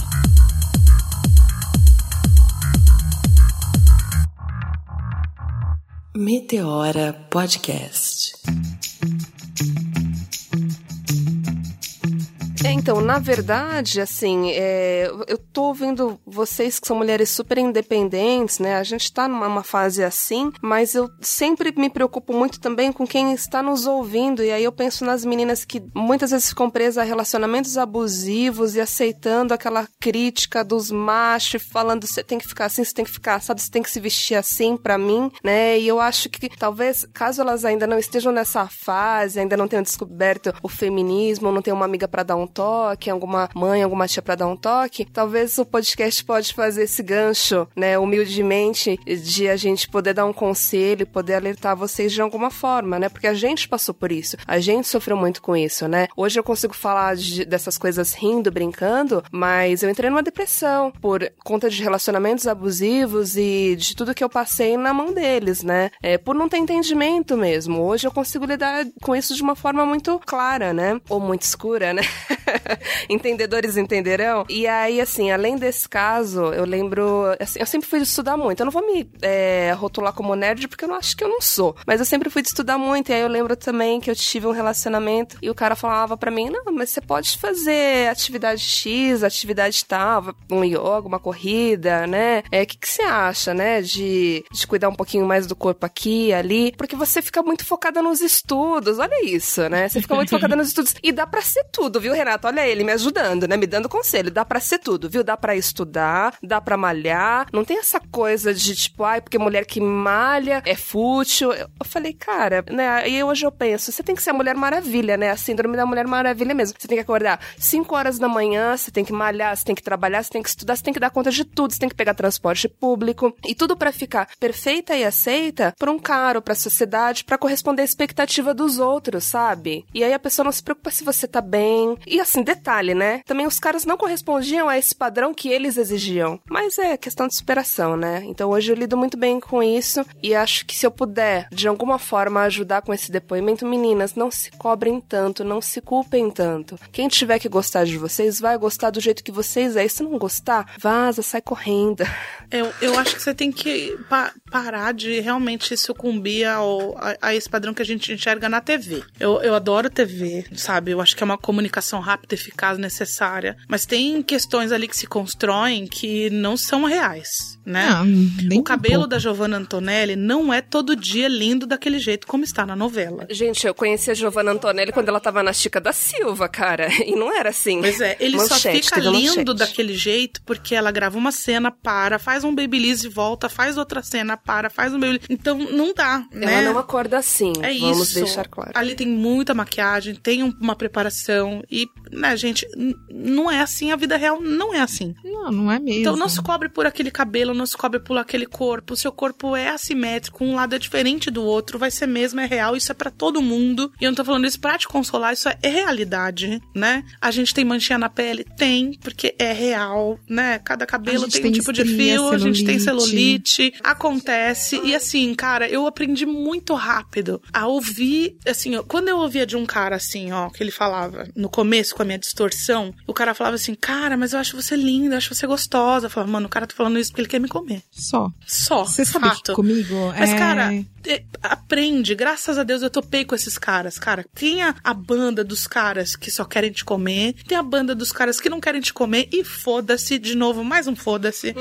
Speaker 1: Meteora Podcast.
Speaker 3: Então, na verdade, assim, é, eu tô ouvindo vocês que são mulheres super independentes, né? A gente tá numa fase assim, mas eu sempre me preocupo muito também com quem está nos ouvindo. E aí eu penso nas meninas que muitas vezes ficam presas a relacionamentos abusivos e aceitando aquela crítica dos machos, falando você tem que ficar assim, você tem que ficar, sabe, você tem que se vestir assim para mim, né? E eu acho que talvez, caso elas ainda não estejam nessa fase, ainda não tenham descoberto o feminismo, não tenham uma amiga para dar um toque, alguma mãe, alguma tia para dar um toque, talvez o podcast pode fazer esse gancho, né, humildemente, de a gente poder dar um conselho, poder alertar vocês de alguma forma, né? Porque a gente passou por isso, a gente sofreu muito com isso, né? Hoje eu consigo falar de, dessas coisas rindo, brincando, mas eu entrei numa depressão por conta de relacionamentos abusivos e de tudo que eu passei na mão deles, né? É, por não ter entendimento mesmo. Hoje eu consigo lidar com isso de uma forma muito clara, né? Ou muito escura, né? Entendedores entenderão. E aí, assim, além desse caso, eu lembro. Assim, eu sempre fui estudar muito. Eu não vou me é, rotular como nerd porque eu não acho que eu não sou. Mas eu sempre fui estudar muito. E aí eu lembro também que eu tive um relacionamento e o cara falava para mim: não, mas você pode fazer atividade X, atividade tal, um yoga, uma corrida, né? É, o que, que você acha, né? De, de cuidar um pouquinho mais do corpo aqui, ali. Porque você fica muito focada nos estudos. Olha isso, né? Você fica muito focada nos estudos. E dá pra ser tudo, viu, Renata? Olha ele me ajudando, né? Me dando conselho. Dá pra ser tudo, viu? Dá pra estudar, dá pra malhar. Não tem essa coisa de tipo, ai, porque mulher que malha é fútil. Eu falei, cara, né? E hoje eu penso, você tem que ser a Mulher Maravilha, né? A síndrome da Mulher Maravilha mesmo. Você tem que acordar 5 horas da manhã, você tem que malhar, você tem que trabalhar, você tem que estudar, você tem que dar conta de tudo, você tem que pegar transporte público. E tudo para ficar perfeita e aceita por um caro, pra sociedade, para corresponder à expectativa dos outros, sabe? E aí a pessoa não se preocupa se você tá bem. E assim, detalhe, né? Também os caras não correspondiam a esse padrão que eles exigiam. Mas é questão de superação, né? Então hoje eu lido muito bem com isso e acho que se eu puder, de alguma forma, ajudar com esse depoimento, meninas, não se cobrem tanto, não se culpem tanto. Quem tiver que gostar de vocês, vai gostar do jeito que vocês é. E se não gostar, vaza, sai correndo.
Speaker 4: Eu, eu acho que você tem que parar de realmente sucumbir ao, a, a, esse padrão que a gente enxerga na TV. Eu, eu adoro TV, sabe? Eu acho que é uma comunicação rápida, eficaz, necessária. Mas tem questões ali que se constroem que não são reais, né? Não, o cabelo um da Giovanna Antonelli não é todo dia lindo daquele jeito como está na novela.
Speaker 3: Gente, eu conheci a Giovanna Antonelli quando ela tava na Chica da Silva, cara. E não era assim.
Speaker 4: Pois é, ele manchete, só fica lindo daquele jeito porque ela grava uma cena, para, faz um babyliss e volta, faz outra cena, para, faz um babyliss. Então não dá,
Speaker 3: né?
Speaker 4: Ela
Speaker 3: não acorda assim. É Vamos isso. deixar claro.
Speaker 4: Ali tem muita maquiagem, tem uma preparação e, né, gente, não é assim, a vida real não é assim.
Speaker 2: Não, não é mesmo.
Speaker 4: Então não se cobre por aquele cabelo, não se cobre por aquele corpo. O seu corpo é assimétrico, um lado é diferente do outro, vai ser mesmo, é real, isso é para todo mundo. E eu não tô falando isso pra te consolar, isso é realidade, né? A gente tem manchinha na pele? Tem, porque é real, né? Cada cabelo tem, tem, um tipo de fio, a gente tem celulite, acontece. E assim, cara, eu aprendi muito rápido a ouvir, assim, ó, quando eu ouvia de um cara assim, ó, que ele falava no começo com a minha distorção, o cara falava assim, cara, mas eu acho você linda, eu acho você gostosa. Eu falava, mano, o cara tá falando isso porque ele quer me comer.
Speaker 2: Só.
Speaker 4: Só.
Speaker 2: Você sabe que comigo?
Speaker 4: Mas, é... cara, aprende. Graças a Deus eu topei com esses caras, cara. Tem a, a, banda dos caras que só querem te comer, tem a banda dos caras que não querem te comer e foda-se, de novo, mais um foda-se.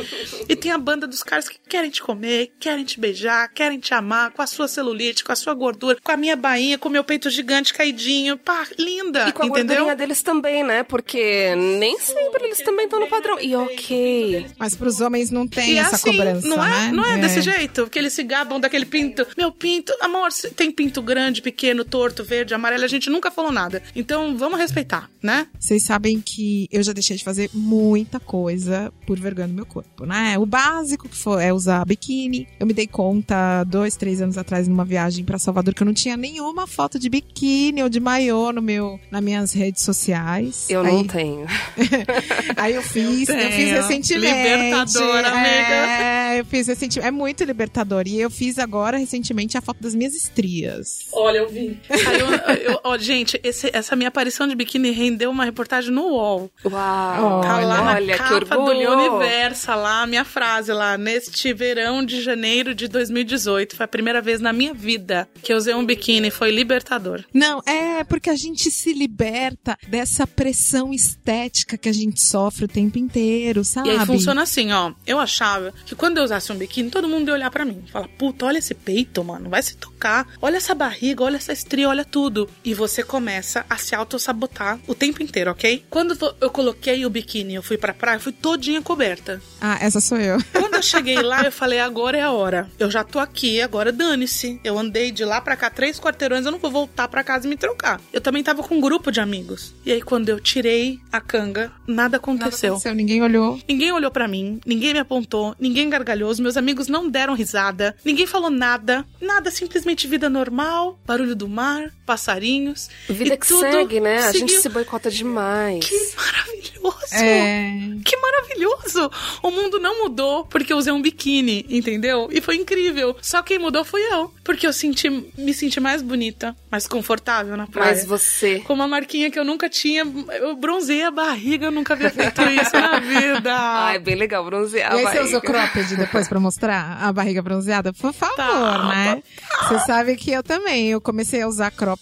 Speaker 4: E tem a banda dos caras que querem te comer, querem te beijar, querem te amar, com a sua celulite, com a sua gordura, com a minha bainha, com o meu peito gigante caidinho. Pá, linda,
Speaker 3: e com a
Speaker 4: entendeu?
Speaker 3: gordurinha deles também, né? Porque nem sempre eles também estão no padrão. E ok.
Speaker 2: Mas pros homens não tem e essa assim, cobrança,
Speaker 4: não é,
Speaker 2: né?
Speaker 4: Não é, é desse jeito, que eles se gabam daquele pinto. Meu pinto, amor, tem pinto grande, pequeno, torto, verde, amarelo, a gente nunca falou nada. Então vamos respeitar, né?
Speaker 2: Vocês sabem que eu já deixei de fazer muita coisa por vergonha do meu corpo, né? O básico que foi é usar biquíni. Eu me dei conta dois, três anos atrás numa viagem para Salvador que eu não tinha nenhuma foto de biquíni ou de maiô no meu, nas minhas redes sociais.
Speaker 3: Eu Aí... não tenho.
Speaker 2: Aí eu fiz, eu, eu fiz recentemente.
Speaker 4: Libertadora, amiga.
Speaker 2: É, eu fiz recentemente. É muito libertador. E eu fiz agora, recentemente, a foto das minhas estrias.
Speaker 4: Olha, eu vi. Aí eu, eu, ó, gente, esse, essa minha aparição de biquíni rendeu uma reportagem no UOL.
Speaker 3: Uau!
Speaker 4: Tá lá
Speaker 3: olha,
Speaker 4: na capa do Universo, lá, a minha frase lá, neste verão de janeiro de 2018. Foi a primeira vez na minha vida que eu usei um biquíni, foi libertador.
Speaker 2: Não, é porque a gente se liberta dessa pressão estética que a gente sofre o tempo inteiro, sabe?
Speaker 4: E aí funciona assim, ó. Eu achava que quando eu usasse um biquíni, todo mundo ia olhar para mim. Falar, puta, olha esse peito, mano, vai se tocar. Olha essa barriga, olha essa estria, olha tudo. E você começa a se auto-sabotar o tempo inteiro, ok? Quando eu coloquei o biquíni eu fui pra praia, eu fui todinha coberta.
Speaker 2: Ah, essa sou eu.
Speaker 4: Quando eu cheguei lá, eu falei, agora é a hora. Eu já tô aqui, agora dane-se. Eu andei de lá pra cá três quarteirões, eu não vou voltar pra casa e me trocar. Eu também tava com um grupo de amigos. E aí, quando eu tirei a canga, nada aconteceu. Nada aconteceu,
Speaker 2: ninguém olhou.
Speaker 4: Ninguém olhou para mim, ninguém me apontou, ninguém gargalhou, os meus amigos não deram risada, ninguém falou nada, nada, simplesmente vida normal, barulho do mar, passarinhos.
Speaker 3: Vida que segue, né? Seguiu. A gente se boicota demais.
Speaker 4: Que maravilhoso! É... Que maravilhoso! O mundo não mudou porque eu usei um biquíni, entendeu? E foi incrível. Só quem mudou fui eu. Porque eu senti, me senti mais bonita, mais confortável na praia.
Speaker 3: Mas você.
Speaker 4: Com uma marquinha que eu nunca tinha. Eu bronzei a barriga, eu nunca havia feito isso na vida.
Speaker 3: Ah, é bem legal bronzear
Speaker 2: e
Speaker 3: a
Speaker 2: barriga. Aí você usou cropped depois pra mostrar a barriga bronzeada? Por favor, tá, né? Tá. Você sabe que eu também. Eu comecei a usar cropped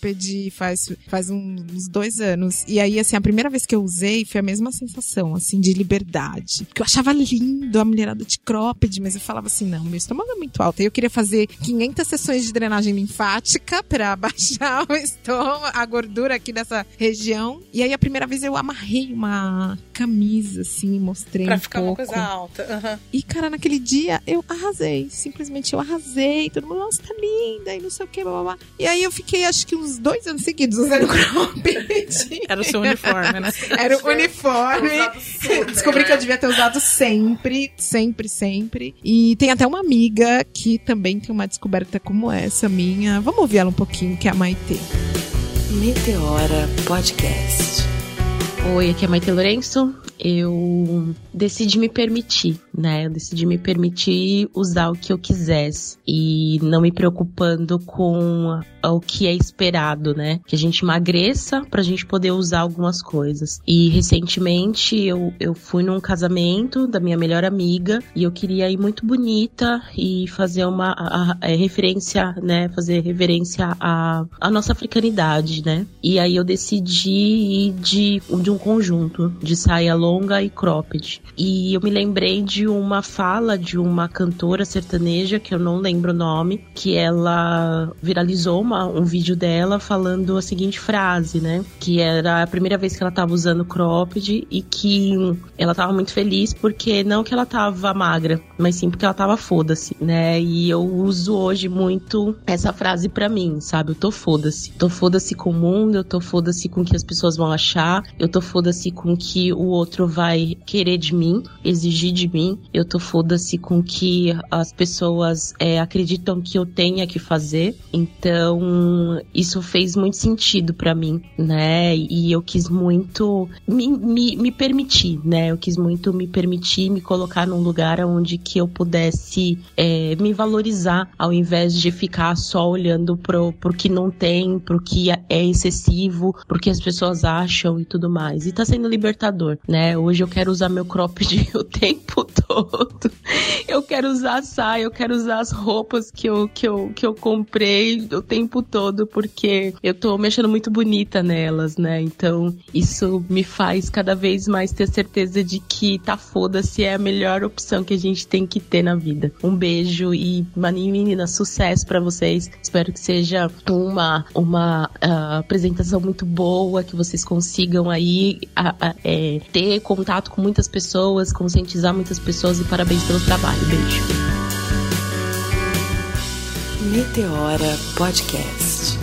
Speaker 2: faz, faz uns dois anos. E aí, assim, a primeira vez que eu usei foi a mesma sensação assim, de liberdade. Que eu achava lindo a mulherada de cropped, mas eu falava assim, não, meu estômago é muito alto. E eu queria fazer 500 sessões de drenagem linfática para baixar o estômago, a gordura aqui dessa região. E aí, a primeira vez eu amarrei uma camisa, assim, mostrei
Speaker 4: Pra
Speaker 2: um
Speaker 4: ficar
Speaker 2: pouco.
Speaker 4: uma coisa alta. aham.
Speaker 2: E, cara, naquele dia eu arrasei. Simplesmente eu arrasei. Todo mundo, nossa, tá linda e não sei o que, blá, blá, blá. E aí eu fiquei, acho que uns dois anos seguidos usando cropped.
Speaker 4: Era o seu uniforme, né?
Speaker 2: Era o uniforme. Descobri que eu devia ter usado sempre, sempre, sempre. E tem até uma amiga que também tem uma descoberta como essa minha. Vamos ouvir ela um pouquinho, que é a Maitê.
Speaker 1: Meteora Podcast.
Speaker 7: Oi, aqui é Maite Lourenço. Eu decidi me permitir, né? Eu decidi me permitir usar o que eu quisesse e não me preocupando com o que é esperado, né? Que a gente emagreça pra gente poder usar algumas coisas. E recentemente eu, eu fui num casamento da minha melhor amiga e eu queria ir muito bonita e fazer uma a- a- é, referência, né? Fazer reverência à, à nossa africanidade, né? E aí eu decidi ir de, de um conjunto de saia longa e cropped. E eu me lembrei de uma fala de uma cantora sertaneja, que eu não lembro o nome, que ela viralizou uma, um vídeo dela falando a seguinte frase, né? Que era a primeira vez que ela tava usando cropped e que ela tava muito feliz porque não que ela tava magra, mas sim porque ela tava foda-se, né? E eu uso hoje muito essa frase pra mim, sabe? Eu tô foda-se. Tô foda-se com o mundo, eu tô foda-se com o que as pessoas vão achar, eu tô foda-se com o que o outro vai querer de mim, exigir de mim, eu tô foda-se com que as pessoas é, acreditam que eu tenha que fazer. Então, isso fez muito sentido pra mim, né? E eu quis muito me, me, me permitir, né? Eu quis muito me permitir, me colocar num lugar onde que eu pudesse é, me valorizar, ao invés de ficar só olhando pro, pro que não tem, pro que é excessivo, pro que as pessoas acham e tudo mais. E tá sendo libertador, né? Hoje eu quero usar meu cropped o tempo todo. Eu quero usar a saia, eu quero usar as roupas que eu, que eu, que eu comprei o tempo todo, porque eu tô me achando muito bonita nelas, né? Então, isso me faz cada vez mais ter certeza de que tá foda-se é a melhor opção que a gente tem que ter na vida. Um beijo e, menina, sucesso pra vocês. Espero que seja uma, uma ah, apresentação muito boa, que vocês consigam aí a- a- é, ter contato com muitas pessoas, conscientizar muitas pessoas e parabéns pelo trabalho. Beijo.
Speaker 1: Meteora Podcast.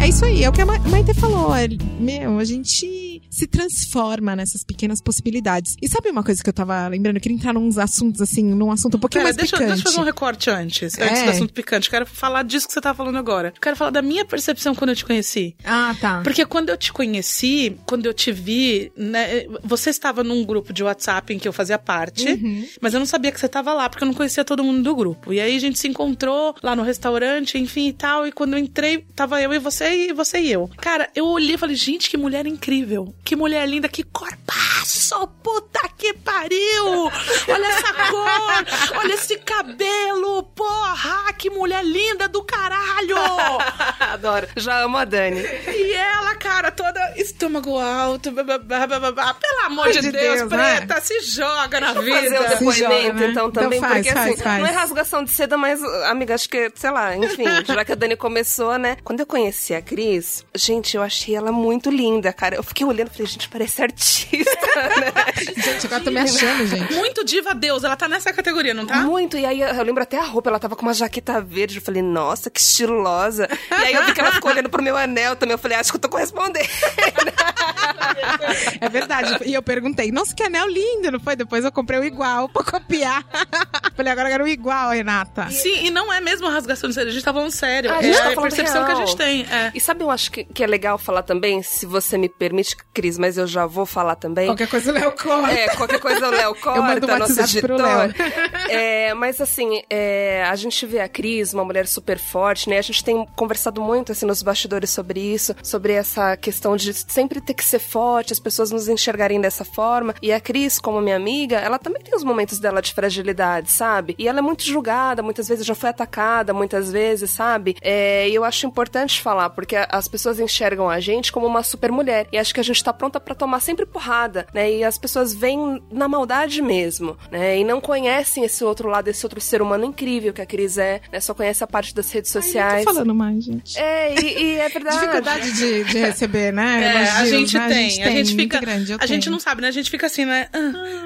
Speaker 2: É isso aí, é o que a Ma- Maite falou. é, Meu, a gente se transforma nessas pequenas possibilidades. E sabe uma coisa que eu tava lembrando? Eu queria entrar nos assuntos, assim, num assunto um pouquinho
Speaker 4: Pera,
Speaker 2: mais
Speaker 4: deixa,
Speaker 2: picante.
Speaker 4: deixa eu fazer um recorte antes,
Speaker 2: É.
Speaker 4: antes do assunto picante. Quero falar disso que você tá falando agora. Quero falar da minha percepção quando eu te conheci.
Speaker 2: Ah, tá.
Speaker 4: Porque quando eu te conheci, quando eu te vi, né, você estava num grupo de WhatsApp em que eu fazia parte,
Speaker 2: Uhum.
Speaker 4: mas eu não sabia que você estava lá, porque eu não conhecia todo mundo do grupo. E aí a gente se encontrou lá no restaurante, enfim e tal, e quando eu entrei, tava eu e você, e você e eu. Cara, eu olhei e falei, gente, que mulher incrível, que mulher linda, que corpaço, puta que pariu! Olha essa cor, olha esse cabelo, porra, que mulher linda do caralho!
Speaker 3: Adoro. Já amo a Dani.
Speaker 4: E ela, cara, toda estômago alto, bababá, bababá. pelo amor
Speaker 2: Ai,
Speaker 4: de,
Speaker 2: de
Speaker 4: Deus,
Speaker 2: Deus, né?
Speaker 4: preta, se joga na
Speaker 3: Vou
Speaker 4: vida.
Speaker 3: fazer o depoimento,
Speaker 2: joga, né?
Speaker 3: então,
Speaker 2: Então
Speaker 3: também,
Speaker 2: faz,
Speaker 3: porque
Speaker 2: faz,
Speaker 3: assim,
Speaker 2: faz.
Speaker 3: não é rasgação de seda, mas, amiga, acho que, sei lá, enfim, já que a Dani começou, né? Quando eu conheci a Cris, gente, eu achei ela muito linda, cara. Eu fiquei olhando falei, gente, parece artista, né?
Speaker 2: Gente, agora eu tô me achando, gente.
Speaker 4: Muito diva Deus, ela tá nessa categoria, não tá?
Speaker 3: Muito, e aí eu lembro até a roupa, ela tava com uma jaqueta verde, eu falei, nossa, que estilosa. E aí eu vi que ela ficou olhando pro meu anel também, eu falei, acho que eu tô correspondendo.
Speaker 2: É verdade. E eu perguntei, nossa, que anel lindo, não foi? Depois eu comprei o igual pra copiar. Falei, agora eu quero o igual, Renata.
Speaker 4: Sim, e não é mesmo a rasgação de seda, a gente tá falando sério.
Speaker 3: A
Speaker 4: é
Speaker 3: gente tá
Speaker 4: a
Speaker 3: falando
Speaker 4: percepção que a
Speaker 3: real.
Speaker 4: gente tem. É.
Speaker 3: E sabe, eu acho que, que é legal falar também, se você me permite, Cris, mas eu já vou falar também.
Speaker 2: Qualquer coisa o Léo corta.
Speaker 3: É, qualquer coisa o Léo corta,
Speaker 2: mando o
Speaker 3: nosso editor. É, mas assim, é, a gente vê a Cris, uma mulher super forte, né? A gente tem conversado muito muito assim nos bastidores sobre isso, sobre essa questão de sempre ter que ser forte, as pessoas nos enxergarem dessa forma. E a Cris, como minha amiga, ela também tem os momentos dela de fragilidade, sabe? E ela é muito julgada, muitas vezes já foi atacada, muitas vezes, sabe? É, e eu acho importante falar, porque as pessoas enxergam a gente como uma super mulher. E acho que a gente tá pronta para tomar sempre porrada, né? E as pessoas veem na maldade mesmo, né? E não conhecem esse outro lado, esse outro ser humano incrível que a Cris é, né? Só conhece a parte das redes sociais.
Speaker 2: Ai, tô falando mais, gente.
Speaker 3: É, e, e é verdade.
Speaker 2: Dificuldade de, de receber, né?
Speaker 4: É, a,
Speaker 2: Elogios,
Speaker 4: gente
Speaker 2: né?
Speaker 4: tem,
Speaker 2: a gente
Speaker 4: a gente
Speaker 2: tem,
Speaker 4: fica.
Speaker 2: muito grande, eu
Speaker 4: a gente
Speaker 2: tenho.
Speaker 4: não sabe, né? A gente fica assim, né? Ah,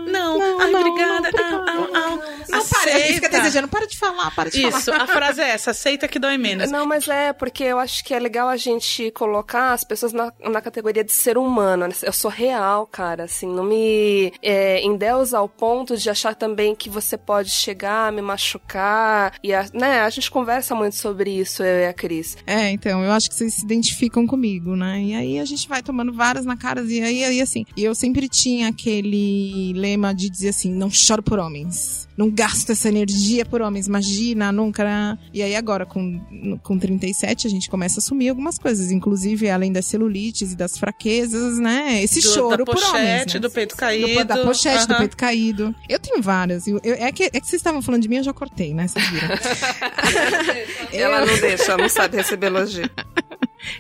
Speaker 4: não,
Speaker 2: não,
Speaker 4: ai,
Speaker 2: não,
Speaker 4: obrigada.
Speaker 2: não,
Speaker 4: ah, ah, ah,
Speaker 2: Não, para, fica desejando, para de falar, para de
Speaker 4: Isso,
Speaker 2: falar.
Speaker 4: a frase é essa, aceita que dói menos.
Speaker 3: Não, mas é, porque eu acho que é legal a gente colocar as pessoas na, na categoria de ser humano. Eu sou real, cara, assim, não me é, endeusa ao ponto de achar também que você pode chegar, me machucar. E a, né, a gente conversa muito sobre isso, eu e a Cris.
Speaker 2: É, então, eu acho que vocês se identificam comigo, né? E aí a gente vai tomando várias na cara, e aí, aí assim, e eu sempre tinha aquele lema de dizer assim, não choro por homens. Não gasto essa energia por homens, imagina, nunca. né? E aí agora, com, com 37, a gente começa a assumir algumas coisas, inclusive, além das celulites e das fraquezas, né? Esse
Speaker 4: Do-
Speaker 2: choro
Speaker 4: da
Speaker 2: por homens,
Speaker 4: pochete,
Speaker 2: né?
Speaker 4: do peito
Speaker 2: Do-
Speaker 4: caído.
Speaker 2: da pochete, do peito caído. Eu tenho várias. Eu- eu- é, que, é que vocês estavam falando de mim, eu já cortei, né? Vocês viram.
Speaker 3: Ela não deixa, ela não sabe receber elogio.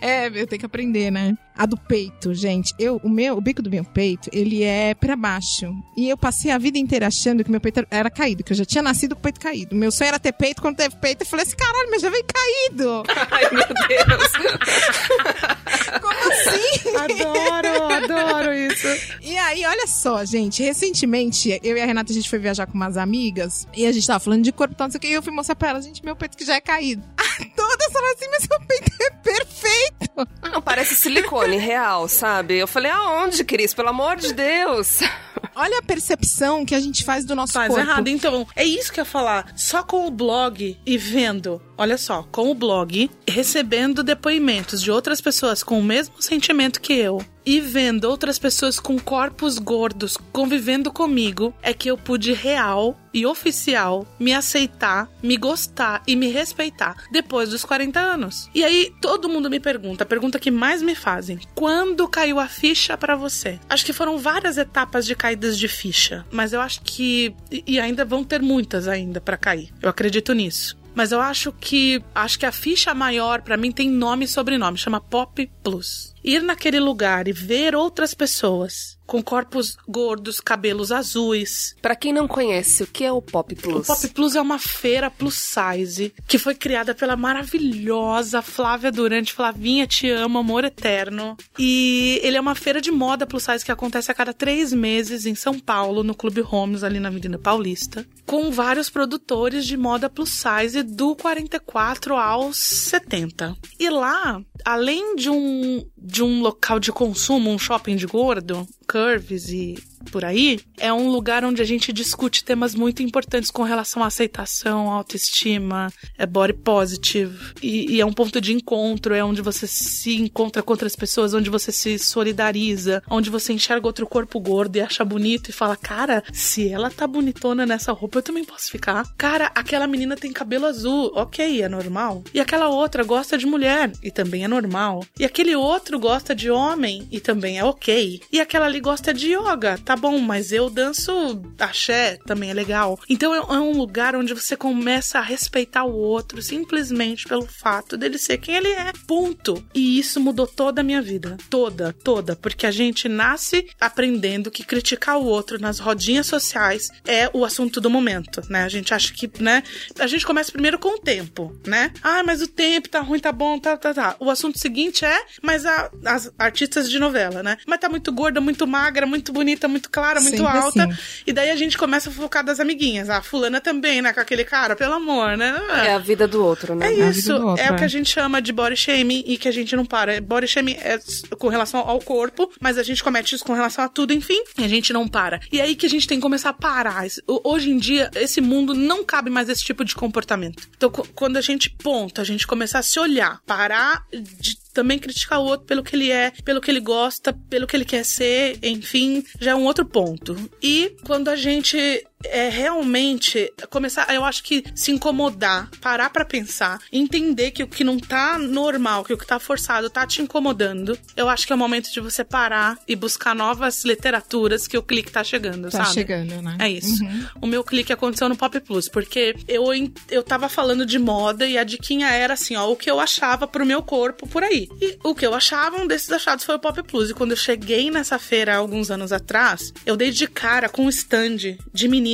Speaker 2: É, eu tenho que aprender, né? A do peito, gente. Eu, o meu, o bico do meu peito, ele é pra baixo. E eu passei a vida inteira achando que meu peito era- caído, que eu já tinha nascido com o peito caído. Meu sonho era ter peito, quando teve peito, eu falei assim, caralho, mas já veio caído.
Speaker 3: Ai, meu Deus.
Speaker 2: Como assim?
Speaker 4: Adoro, adoro isso.
Speaker 2: E aí, olha só, gente, recentemente, eu e a Renata, a gente foi viajar com umas amigas, e a gente tava falando de corpo, tal, não sei o que, e eu fui mostrar pra elas, gente, meu peito que já é caído. Todas falaram assim, mas seu peito é perfeito.
Speaker 3: Não, parece silicone real, sabe? Eu falei, aonde, Cris? Pelo amor de Deus.
Speaker 2: Olha a percepção que a gente faz do nosso
Speaker 4: Faz
Speaker 2: corpo.
Speaker 4: errado. Então, é isso que eu ia falar. Só com o blog e vendo, olha só, com o blog, recebendo depoimentos de outras pessoas com o mesmo sentimento que eu. E vendo outras pessoas com corpos gordos convivendo comigo, é que eu pude real e oficial me aceitar, me gostar e me respeitar depois dos 40 anos. E aí todo mundo me pergunta, a pergunta que mais me fazem: quando caiu a ficha pra você? Acho que foram várias etapas de caídas de ficha, mas eu acho que e ainda vão ter muitas ainda pra cair. Eu acredito nisso. Mas eu acho que acho que a ficha maior pra mim tem nome e sobrenome, chama Pop Plus. Ir naquele lugar e ver outras pessoas com corpos gordos, cabelos azuis,
Speaker 3: Pra quem não conhece, o que é o Pop Plus?
Speaker 4: o Pop Plus é uma feira plus size que foi criada pela maravilhosa Flávia Durante. Flavinha, te amo, amor eterno. E ele é uma feira de moda plus size que acontece a cada três meses em São Paulo, no Clube Homes, ali na Avenida Paulista, com vários produtores de moda plus size do 44 aos 70. E lá, além de um, de um local de consumo, um shopping de gordo, curves e por aí, é um lugar onde a gente discute temas muito importantes com relação à aceitação, autoestima, é body positive. E, e é um ponto de encontro, é onde você se encontra com outras pessoas, onde você se solidariza, onde você enxerga outro corpo gordo e acha bonito e fala: Cara, se ela tá bonitona nessa roupa, eu também posso ficar. Cara, aquela menina tem cabelo azul, ok, é normal. E aquela outra gosta de mulher, e também é normal. E aquele outro gosta de homem, e também é ok. E aquela ali gosta de yoga, tá bom, mas eu danço axé, também é legal. Então é, é um lugar onde você começa a respeitar o outro simplesmente pelo fato dele ser quem ele é. Ponto. E isso mudou toda a minha vida. Toda, toda. Porque a gente nasce aprendendo que criticar o outro nas rodinhas sociais é o assunto do momento, né? A gente acha que, né? A gente começa primeiro com o tempo, né? Ah, mas o tempo tá ruim, tá bom, tá, tá, tá. O assunto seguinte é, mas a- as artistas de novela, né? Mas tá muito gorda, muito magra, muito bonita, muito clara, muito
Speaker 2: Sempre
Speaker 4: alta.
Speaker 2: assim.
Speaker 4: E daí a gente começa a focar das amiguinhas. Ah, fulana também, né? Com aquele cara, pelo amor, né?
Speaker 3: É a vida do outro, né?
Speaker 4: É
Speaker 2: vida
Speaker 4: isso,
Speaker 2: outro,
Speaker 4: é o que
Speaker 2: é.
Speaker 4: a gente chama de body shaming e que a gente não para. Body shaming é com relação ao corpo, mas a gente comete isso com relação a tudo, enfim, e a gente não para. E é aí que a gente tem que começar a parar. Hoje em dia, esse mundo não cabe mais esse tipo de comportamento. Então, quando a gente ponta, a gente começar a se olhar, parar de também criticar o outro pelo que ele é, pelo que ele gosta, pelo que ele quer ser, enfim, já é um outro ponto. E quando a gente é realmente começar, eu acho que se incomodar, parar pra pensar, entender que o que não tá normal, que o que tá forçado tá te incomodando. Eu acho que é o momento de você parar e buscar novas literaturas que o clique tá chegando,
Speaker 2: Tá
Speaker 4: sabe?
Speaker 2: chegando, né?
Speaker 4: É isso.
Speaker 2: Uhum.
Speaker 4: O meu clique aconteceu no Pop Plus, porque eu, eu tava falando de moda e a diquinha era assim, ó, o que eu achava pro meu corpo por aí. E o que eu achava, um desses achados foi o Pop Plus. E quando eu cheguei nessa feira alguns anos atrás, eu dei de cara com um stand de meninas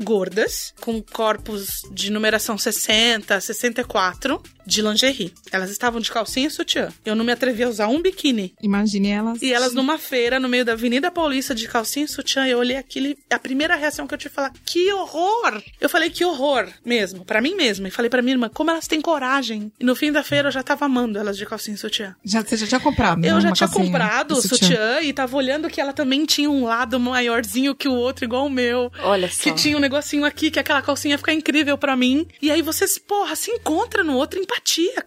Speaker 4: gordas, com corpos de numeração 60, 64, de lingerie. Elas estavam de calcinha e sutiã. Eu não me atrevi a usar um biquíni.
Speaker 2: Imagine elas.
Speaker 4: E elas numa feira, no meio da Avenida Paulista, de calcinha e sutiã, eu olhei aquilo e a primeira reação que eu tive foi falar, que horror! Eu falei, que horror, mesmo, pra mim mesma. E falei pra minha irmã, como elas têm coragem. E no fim da feira eu já tava amando elas de calcinha e sutiã.
Speaker 2: Já, você já tinha comprado, né?
Speaker 4: Eu já
Speaker 2: uma
Speaker 4: tinha comprado o sutiã e tava olhando que ela também tinha um lado maiorzinho que o outro, igual o meu.
Speaker 3: Olha só.
Speaker 4: Que tinha um negocinho aqui, que aquela calcinha fica incrível pra mim. E aí vocês, porra, se encontra no outro empatia,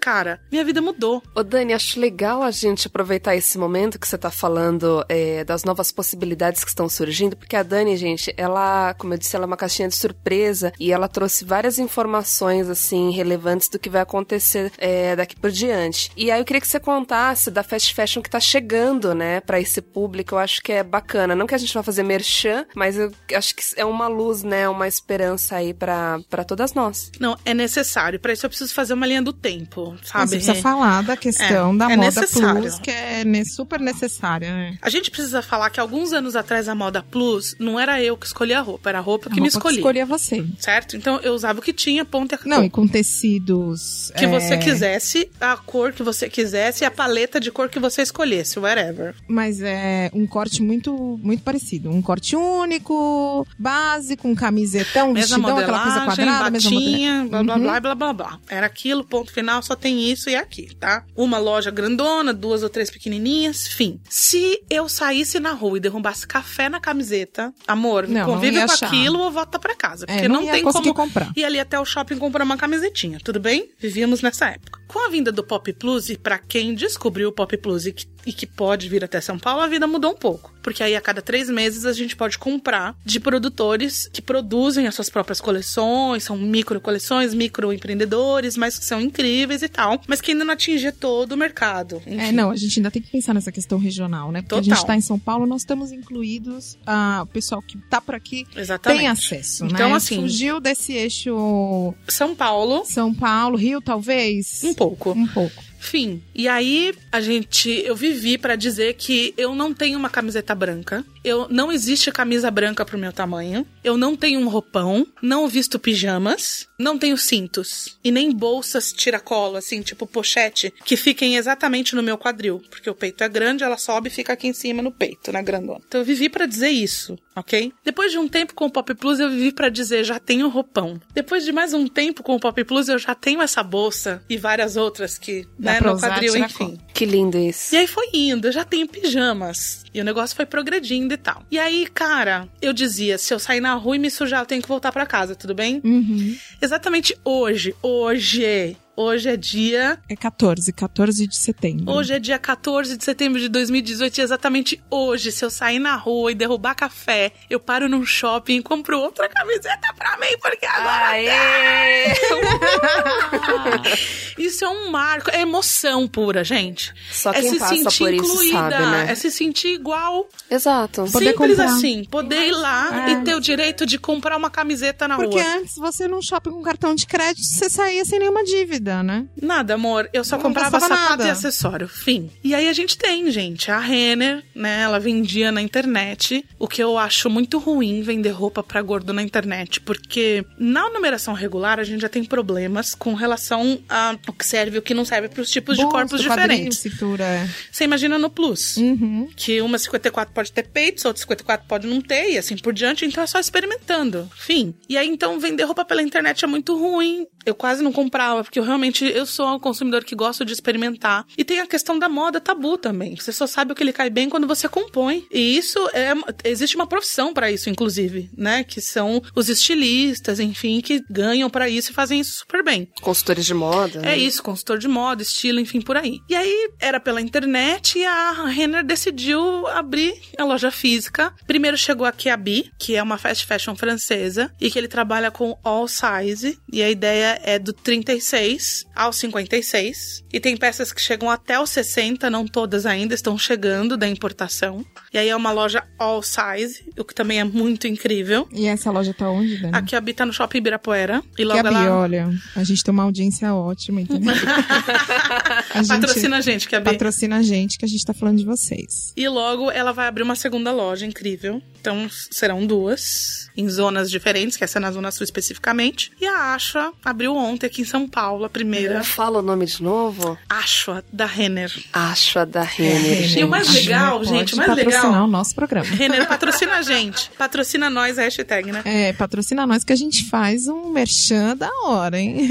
Speaker 4: cara. Minha vida mudou.
Speaker 3: Ô Dani, acho legal a gente aproveitar esse momento que você tá falando é, das novas possibilidades que estão surgindo, porque a Dani, gente, ela, como eu disse, ela é uma caixinha de surpresa e ela trouxe várias informações, assim, relevantes do que vai acontecer é, daqui por diante. E aí eu queria que você contasse da fast fashion que tá chegando, né, pra esse público. Eu acho que é bacana. Não que a gente vá fazer merchan, mas eu acho que é uma luz, né, uma esperança aí pra todas nós.
Speaker 4: Não, é necessário. Pra isso eu preciso fazer uma linha do tempo, sabe?
Speaker 2: Você precisa falar da questão
Speaker 4: É,
Speaker 2: da
Speaker 4: é
Speaker 2: moda
Speaker 4: necessário.
Speaker 2: plus, que é super necessária, né?
Speaker 4: A gente precisa falar que alguns anos atrás a moda plus não era eu que escolhia a roupa, era a roupa que
Speaker 2: A
Speaker 4: me
Speaker 2: roupa
Speaker 4: escolhia.
Speaker 2: escolhia você.
Speaker 4: Certo? Então eu usava o que tinha, ponto e.
Speaker 2: Não, e com tecidos...
Speaker 4: que
Speaker 2: é,
Speaker 4: você quisesse, a cor que você quisesse e a paleta de cor que você escolhesse, whatever.
Speaker 2: Mas é um corte muito, muito parecido. Um corte único, básico, um camisetão,
Speaker 4: Mesma
Speaker 2: vestidão, aquela coisa quadrada, mesma
Speaker 4: batinha, blá blá
Speaker 2: Uhum.
Speaker 4: blá blá blá blá. Era aquilo, ponto final, só tem isso e aqui, tá? Uma loja grandona, duas ou três pequenininhas, fim. Se eu saísse na rua e derrubasse café na camiseta, amor,
Speaker 2: Não, não
Speaker 4: convive com
Speaker 2: achar.
Speaker 4: aquilo ou volta pra casa.
Speaker 2: É,
Speaker 4: Porque
Speaker 2: não
Speaker 4: não,
Speaker 2: ia
Speaker 4: tem como
Speaker 2: comprar.
Speaker 4: ir ali até o shopping comprar uma camisetinha, tudo bem? Vivíamos nessa época. Com a vinda do Pop Plus, e pra quem descobriu o Pop Plus e que, e que pode vir até São Paulo, a vida mudou um pouco. Porque aí a cada três meses a gente pode comprar de produtores que produzem as suas próprias coleções, são micro coleções, micro empreendedores, mas que são incríveis e tal, mas que ainda não atinge todo o mercado.
Speaker 2: É,
Speaker 4: Enfim.
Speaker 2: não, a gente ainda tem que pensar nessa questão regional, né? Porque a
Speaker 4: Total.
Speaker 2: gente tá em São Paulo, nós estamos incluídos, ah, o pessoal que tá por aqui
Speaker 4: Exatamente.
Speaker 2: tem acesso,
Speaker 4: Então,
Speaker 2: né?
Speaker 4: assim-
Speaker 2: Fugiu desse eixo
Speaker 4: São Paulo,
Speaker 2: São Paulo, Rio, talvez?
Speaker 4: um pouco.
Speaker 2: Um pouco.
Speaker 4: Fim. E aí, a gente. Eu vivi pra dizer que eu não tenho uma camiseta branca. Eu não existe camisa branca pro meu tamanho. Eu não tenho um roupão. Não visto pijamas. Não tenho cintos. E nem bolsas tiracolo, assim, tipo pochete, que fiquem exatamente no meu quadril. Porque o peito é grande, ela sobe e fica aqui em cima no peito, na grandona. Então eu vivi pra dizer isso, ok? Depois de um tempo com o Pop Plus, eu vivi pra dizer já tenho roupão. Depois de mais um tempo com o Pop Plus, eu já tenho essa bolsa e várias outras que,
Speaker 2: Dá
Speaker 4: né, no quadril, enfim.
Speaker 3: Que lindo isso.
Speaker 4: E aí foi indo, eu já tenho pijamas. E o negócio foi progredindo e tal. E aí, cara, eu dizia, se eu sair na rua e me sujar, eu tenho que voltar pra casa, tudo bem?
Speaker 2: Uhum.
Speaker 4: Exatamente hoje, hoje, hoje é dia
Speaker 2: É 14, 14 de setembro.
Speaker 4: Hoje é dia 14 de setembro de 2018 e exatamente hoje, se eu sair na rua e derrubar café, eu paro num shopping e compro outra camiseta pra mim, porque agora
Speaker 3: Aê!
Speaker 4: isso é um marco, é emoção pura, gente.
Speaker 3: Só
Speaker 4: é
Speaker 3: quem
Speaker 4: se
Speaker 3: passa
Speaker 4: sentir
Speaker 3: por isso
Speaker 4: incluída,
Speaker 3: sabe, né?
Speaker 4: é se sentir igual.
Speaker 3: Exato.
Speaker 2: Poder
Speaker 4: Simples
Speaker 2: comprar.
Speaker 4: assim, poder ir lá
Speaker 2: É.
Speaker 4: e ter o direito de comprar uma camiseta na
Speaker 2: Porque
Speaker 4: rua.
Speaker 2: antes você num shopping com cartão de crédito, você saía sem nenhuma dívida, né?
Speaker 4: Nada, amor. Eu só
Speaker 2: Não
Speaker 4: comprava sapato
Speaker 2: nada.
Speaker 4: e acessório. Fim. E aí a gente tem, gente. A Renner, né? Ela vendia na internet. O que eu acho muito ruim vender roupa pra gordo na internet. Porque na numeração regular a gente já tem problemas com relação a o que serve e o que não serve pros tipos de corpos diferentes.
Speaker 2: cintura. é.
Speaker 4: Você imagina no Plus.
Speaker 2: Uhum.
Speaker 4: Que uma 54 pode ter peitos, outra 54 pode não ter, e assim por diante, então é só experimentando. Fim. E aí, então, vender roupa pela internet é muito ruim. Eu quase não comprava, porque eu realmente, eu sou um consumidor que gosto de experimentar. E tem a questão da moda tabu também. Você só sabe o que ele cai bem quando você compõe. E isso é. Existe uma profissão para isso, inclusive, né? Que são os estilistas, enfim, que ganham para isso e fazem isso super bem.
Speaker 3: Consultores de moda.
Speaker 4: É isso, consultor de moda, estilo, enfim, por aí. E aí era pela internet e a Renner decidiu abrir a loja física. Primeiro chegou aqui a Bi, que é uma fast fashion francesa, e que ele trabalha com all size. E a ideia é do 36 ao 56. E tem peças que chegam até os 60, não todas ainda estão chegando da importação. E aí é uma loja all size, o que também é muito incrível.
Speaker 2: E essa loja tá onde, Dani?
Speaker 4: Aqui a Bi tá no Shopping Ibirapuera. E logo
Speaker 2: Gabi,
Speaker 4: ela...
Speaker 2: olha, a gente tem uma audiência ótima, entendeu? A gente
Speaker 4: Patrocina a gente, que a Bi...
Speaker 2: patrocina a gente, que a gente tá falando de vocês.
Speaker 4: E logo ela vai abrir uma segunda loja incrível. Então serão duas, em zonas diferentes, que essa é na Zona Sul especificamente. E a Ashua abriu ontem aqui em São Paulo, a primeira.
Speaker 3: Fala o nome de novo.
Speaker 4: Ashua, da Renner.
Speaker 3: Ashua da Renner.
Speaker 4: E o mais legal, gente, o mais
Speaker 2: patrocinar
Speaker 4: legal.
Speaker 2: o nosso programa.
Speaker 4: Renner, patrocina a gente. Patrocina nós, a hashtag, né?
Speaker 2: É, patrocina nós que a gente faz um merchan da hora, hein?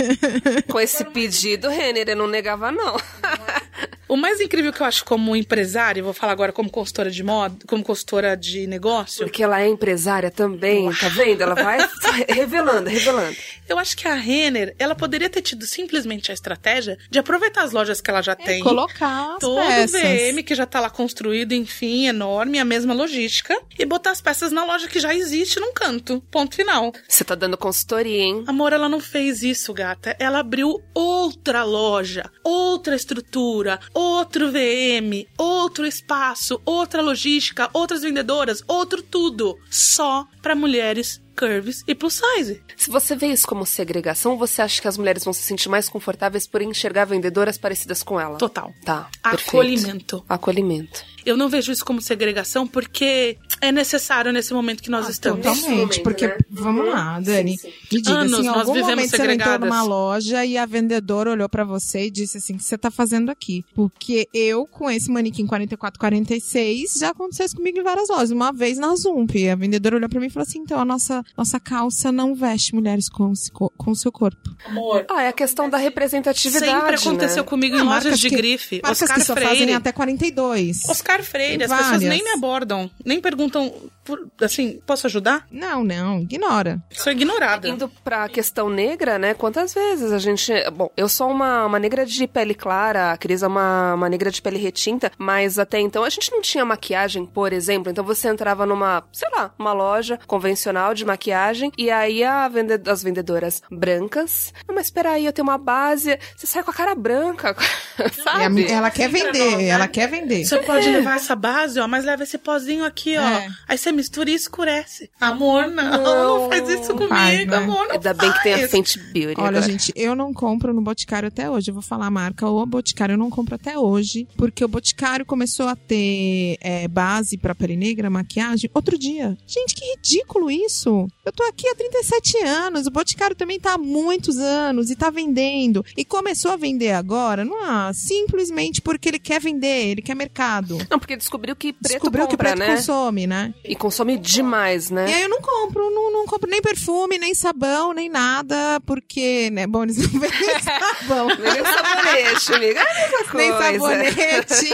Speaker 3: Com esse pedido, Renner, eu não negava, não.
Speaker 4: O mais incrível que eu acho como empresária, vou falar agora como consultora de moda, como consultora de negócio,
Speaker 3: Porque ela é empresária também, tá vendo? Ela vai revelando, revelando.
Speaker 4: eu acho que a Renner, ela poderia ter tido simplesmente a estratégia de aproveitar as lojas que ela já tem.
Speaker 2: Colocar as
Speaker 4: Todo o
Speaker 2: peças.
Speaker 4: VM que já tá lá construído, enfim, enorme, a mesma logística, e botar as peças na loja que já existe num canto. Ponto final.
Speaker 3: Você tá dando consultoria, hein?
Speaker 4: Amor, ela não fez isso, gata. Ela abriu outra loja, outra estrutura, outro VM, outro espaço, outra logística, outras vendedoras, outro tudo. Só pra mulheres curves e plus size.
Speaker 3: Se você vê isso como segregação, você acha que as mulheres vão se sentir mais confortáveis por enxergar vendedoras parecidas com ela?
Speaker 4: Total.
Speaker 3: Tá. perfeito.
Speaker 4: Acolhimento.
Speaker 3: Acolhimento.
Speaker 4: Eu não vejo isso como segregação porque é necessário nesse momento que nós estamos.
Speaker 2: Totalmente,
Speaker 3: momento,
Speaker 2: porque,
Speaker 3: né?
Speaker 2: vamos lá, Dani, me diga,
Speaker 4: Anos
Speaker 2: assim, em
Speaker 4: nós
Speaker 2: algum
Speaker 4: vivemos
Speaker 2: momento você entrou numa loja e a vendedora olhou pra você e disse assim, o que você tá fazendo aqui? Porque eu, com esse manequim 44, 46, já aconteceu isso comigo em várias lojas. Uma vez na Zump, a vendedora olhou pra mim e falou assim, então, a nossa, nossa calça não veste mulheres com, com o seu corpo.
Speaker 4: Amor.
Speaker 3: Ah, é a questão da representatividade,
Speaker 4: Sempre aconteceu
Speaker 3: né?
Speaker 4: comigo em
Speaker 2: Ah,
Speaker 4: lojas de
Speaker 2: que-
Speaker 4: grife.
Speaker 2: Marcas
Speaker 4: Oscar
Speaker 2: que só
Speaker 4: Freire.
Speaker 2: fazem até 42.
Speaker 4: Oscar Freire, as pessoas nem me abordam, nem perguntam, 动 por- assim, posso ajudar?
Speaker 2: Não, não, ignora.
Speaker 4: Sou ignorada.
Speaker 3: Indo pra questão negra, né? Quantas vezes a gente. Bom, eu sou uma, uma negra de pele clara, a Cris é uma, uma negra de pele retinta, mas até então a gente não tinha maquiagem, por exemplo. Então você entrava numa, sei lá, uma loja convencional de maquiagem e aí a vende as vendedoras brancas. "Ah, mas espera aí, eu tenho uma base. Você sai com a cara branca, sabe?
Speaker 2: E a- ela quer vender, ela quer vender.
Speaker 4: Você pode levar essa base, ó, mas leva esse pozinho aqui, ó.
Speaker 2: É.
Speaker 4: Aí você mistura e escurece. Amor, não, não,
Speaker 3: Não,
Speaker 4: faz isso comigo,
Speaker 2: faz, né?
Speaker 4: amor. Não
Speaker 3: Ainda bem que tem a
Speaker 4: faz.
Speaker 3: Fenty Beauty.
Speaker 2: Olha,
Speaker 3: agora.
Speaker 2: gente, eu não compro no Boticário até hoje. Eu vou falar a marca. O Boticário eu não compro até hoje, porque o Boticário começou a ter é, base pra pele negra, maquiagem, outro dia. Gente, que ridículo isso! Eu tô aqui há 37 anos, o Boticário também tá há muitos anos e tá vendendo. E começou a vender agora, não é simplesmente porque ele quer vender, ele quer mercado.
Speaker 3: Não, porque descobriu que preto
Speaker 2: Descobriu que
Speaker 3: compra,
Speaker 2: preto
Speaker 3: né?
Speaker 2: consome, né?
Speaker 3: E consome demais, né?
Speaker 2: E aí eu não compro, não, não compro nem perfume, nem sabão, nem nada, porque, né, bom, eles não vendem sabão.
Speaker 3: Nem sabonete, amiga. É
Speaker 2: nem sabonete.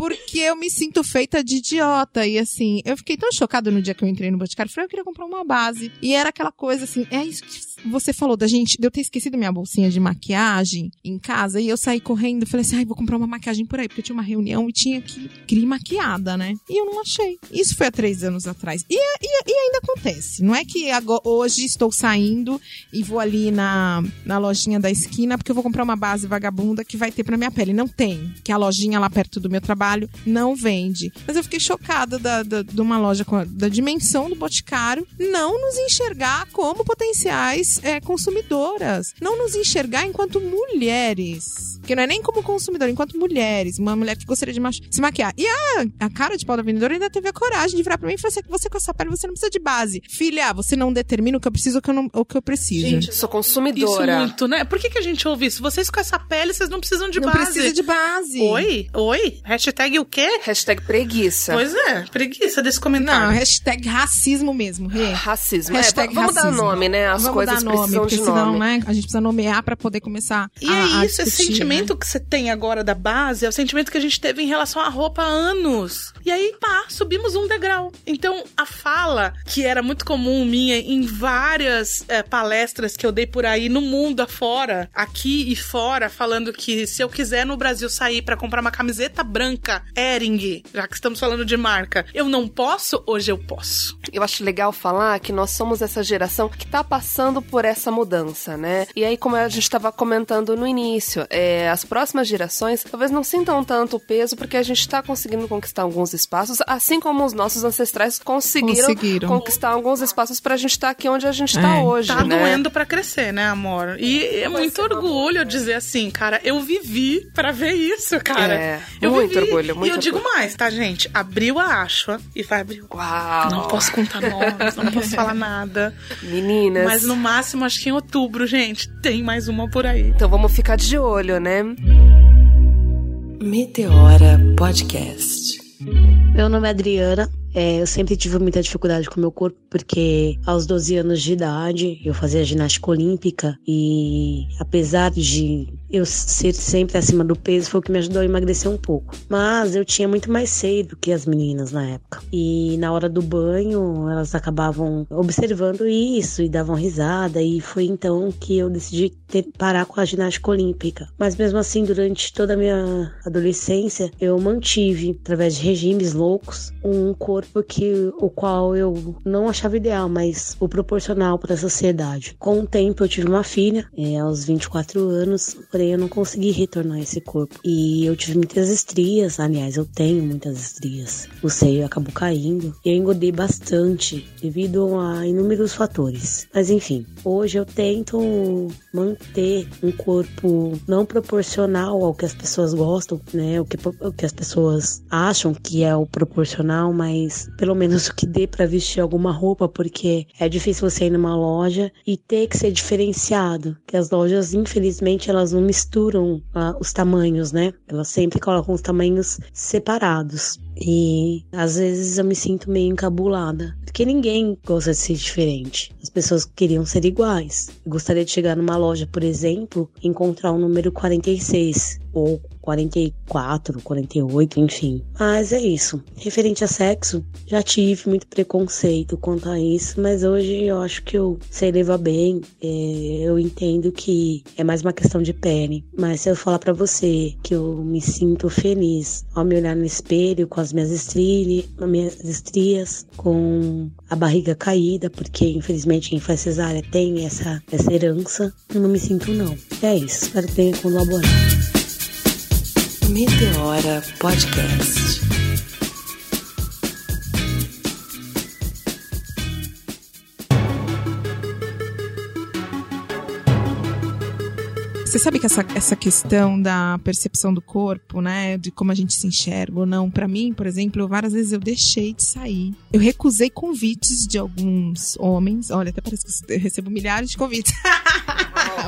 Speaker 2: Porque eu me sinto feita de idiota. E assim, eu fiquei tão chocada no dia que eu entrei no Boticário. Falei, eu queria comprar uma base. E era aquela coisa assim, é isso que você falou da gente, de eu ter esquecido minha bolsinha de maquiagem em casa. E eu saí correndo, falei assim, ai, vou comprar uma maquiagem por aí. Porque eu tinha uma reunião e tinha que, ir maquiada, né? E eu não achei. Isso foi há três anos atrás. E, e, e ainda acontece. Não é que agora, hoje estou saindo e vou ali na, na lojinha da esquina porque eu vou comprar uma base vagabunda que vai ter pra minha pele. Não tem. Que a lojinha lá perto do meu trabalho não vende. Mas eu fiquei chocada da, da, de uma loja com a- da dimensão do Boticário não nos enxergar como potenciais é, consumidoras. Não nos enxergar enquanto mulheres. Porque não é nem como consumidor, enquanto mulheres, uma mulher que gostaria de se maquiar. E a, a cara de pau da vendedora ainda teve a coragem de virar pra mim e falar assim: você com essa pele, você não precisa de base. Filha, você não determina o que eu preciso ou o que eu, não, o que eu preciso.
Speaker 4: Gente,
Speaker 3: Sou
Speaker 4: Isso
Speaker 3: consumidora.
Speaker 4: muito, né? Por que, que a gente ouve isso? Vocês com essa pele, vocês não precisam de
Speaker 2: não
Speaker 4: base.
Speaker 2: precisa de base.
Speaker 4: Oi? Oi? Hashtag o quê?
Speaker 3: Hashtag preguiça.
Speaker 4: Pois é, preguiça desse
Speaker 2: Não,
Speaker 4: comentário.
Speaker 2: hashtag racismo mesmo, Rê.
Speaker 3: Racismo.
Speaker 2: Hashtag
Speaker 3: é, va- vamos dar
Speaker 2: racismo.
Speaker 3: nome, né? As
Speaker 2: Vamos
Speaker 3: coisas
Speaker 2: dar nome,
Speaker 3: precisam
Speaker 2: porque
Speaker 3: de
Speaker 2: senão,
Speaker 3: nome.
Speaker 2: né, a gente precisa nomear pra poder começar
Speaker 4: E
Speaker 2: a,
Speaker 4: é
Speaker 2: a
Speaker 4: isso, esse
Speaker 2: discutir,
Speaker 4: sentimento
Speaker 2: né?
Speaker 4: que você tem agora da base é o sentimento que a gente teve em relação à roupa há anos. E aí, pá, subimos um degrau. Então, a fala, que era muito comum minha em várias eh, palestras que eu dei por aí no mundo afora, aqui e fora, falando que se eu quiser no Brasil sair pra comprar uma camiseta branca, Ering, já que estamos falando de marca, eu não posso, hoje eu posso.
Speaker 3: Eu acho legal falar que nós somos essa geração que tá passando por essa mudança, né? E aí, como a gente estava comentando no início, é, as próximas gerações talvez não sintam tanto o peso porque a gente tá conseguindo conquistar alguns espaços, assim como os nossos ancestrais conseguiram,
Speaker 2: Conseguiram.
Speaker 3: conquistar alguns espaços pra gente estar aqui onde a gente tá
Speaker 2: É.
Speaker 3: hoje,
Speaker 4: Tá
Speaker 3: né?
Speaker 4: doendo pra crescer, né, amor? E é muito orgulho dizer assim, cara, eu vivi pra ver isso, cara.
Speaker 3: É,
Speaker 4: eu
Speaker 3: muito
Speaker 4: vivi.
Speaker 3: Orgulho, muito
Speaker 4: E eu digo mais, tá, gente? Abriu a Ashua e vai abrir.
Speaker 3: Uau!
Speaker 4: Não posso contar nomes, não posso falar nada.
Speaker 3: Meninas.
Speaker 4: Mas no máximo, acho que em outubro, gente, tem mais uma por aí.
Speaker 3: Então vamos ficar de olho, né?
Speaker 1: Meteora Podcast.
Speaker 8: Meu nome é Adriana. É, eu sempre tive muita dificuldade com o meu corpo, porque aos 12 anos de idade eu fazia ginástica olímpica e apesar de eu ser sempre acima do peso, foi o que me ajudou a emagrecer um pouco. Mas eu tinha muito mais seio do que as meninas na época. E na hora do banho, elas acabavam observando isso e davam risada, e foi então que eu decidi ter- parar com a ginástica olímpica. Mas mesmo assim, durante toda a minha adolescência, eu mantive, através de regimes loucos, um corpo que o qual eu não achava ideal, mas o proporcional para a sociedade. Com o tempo, eu tive uma filha, é, aos 24 anos, porém eu não consegui retornar esse corpo. E eu tive muitas estrias, aliás, eu tenho muitas estrias. O seio acabou caindo eu engordei bastante devido a inúmeros fatores. Mas enfim, hoje eu tento manter um corpo não proporcional ao que as pessoas gostam, né? O que, o que as pessoas acham que é o proporcional, mas pelo menos o que dê para vestir alguma roupa, porque é difícil você ir numa loja e ter que ser diferenciado, que as lojas, infelizmente, elas não misturam ah, os tamanhos, né? Elas sempre colocam os tamanhos separados. E às vezes eu me sinto meio encabulada, porque ninguém gosta de ser diferente. As pessoas queriam ser iguais. Eu gostaria de chegar numa loja, por exemplo, e encontrar o número 46 ou 44, 48, enfim. Mas é isso. Referente a sexo, já tive muito preconceito quanto a isso, mas hoje eu acho que eu sei levar bem. É, eu entendo que é mais uma questão de pele. Mas se eu falar pra você que eu me sinto feliz ao me olhar no espelho com as minhas estrilhas, minhas estrias, com a barriga caída, porque infelizmente quem faz cesárea tem essa, essa herança, eu não me sinto não. É isso. Espero que tenha colaborado.
Speaker 1: Meteora Podcast.
Speaker 2: Você sabe que essa, essa questão da percepção do corpo, né, de como a gente se enxerga ou não, pra mim, por exemplo, várias vezes eu deixei de sair. Eu recusei convites de alguns homens. Olha, até parece que eu recebo milhares de convites.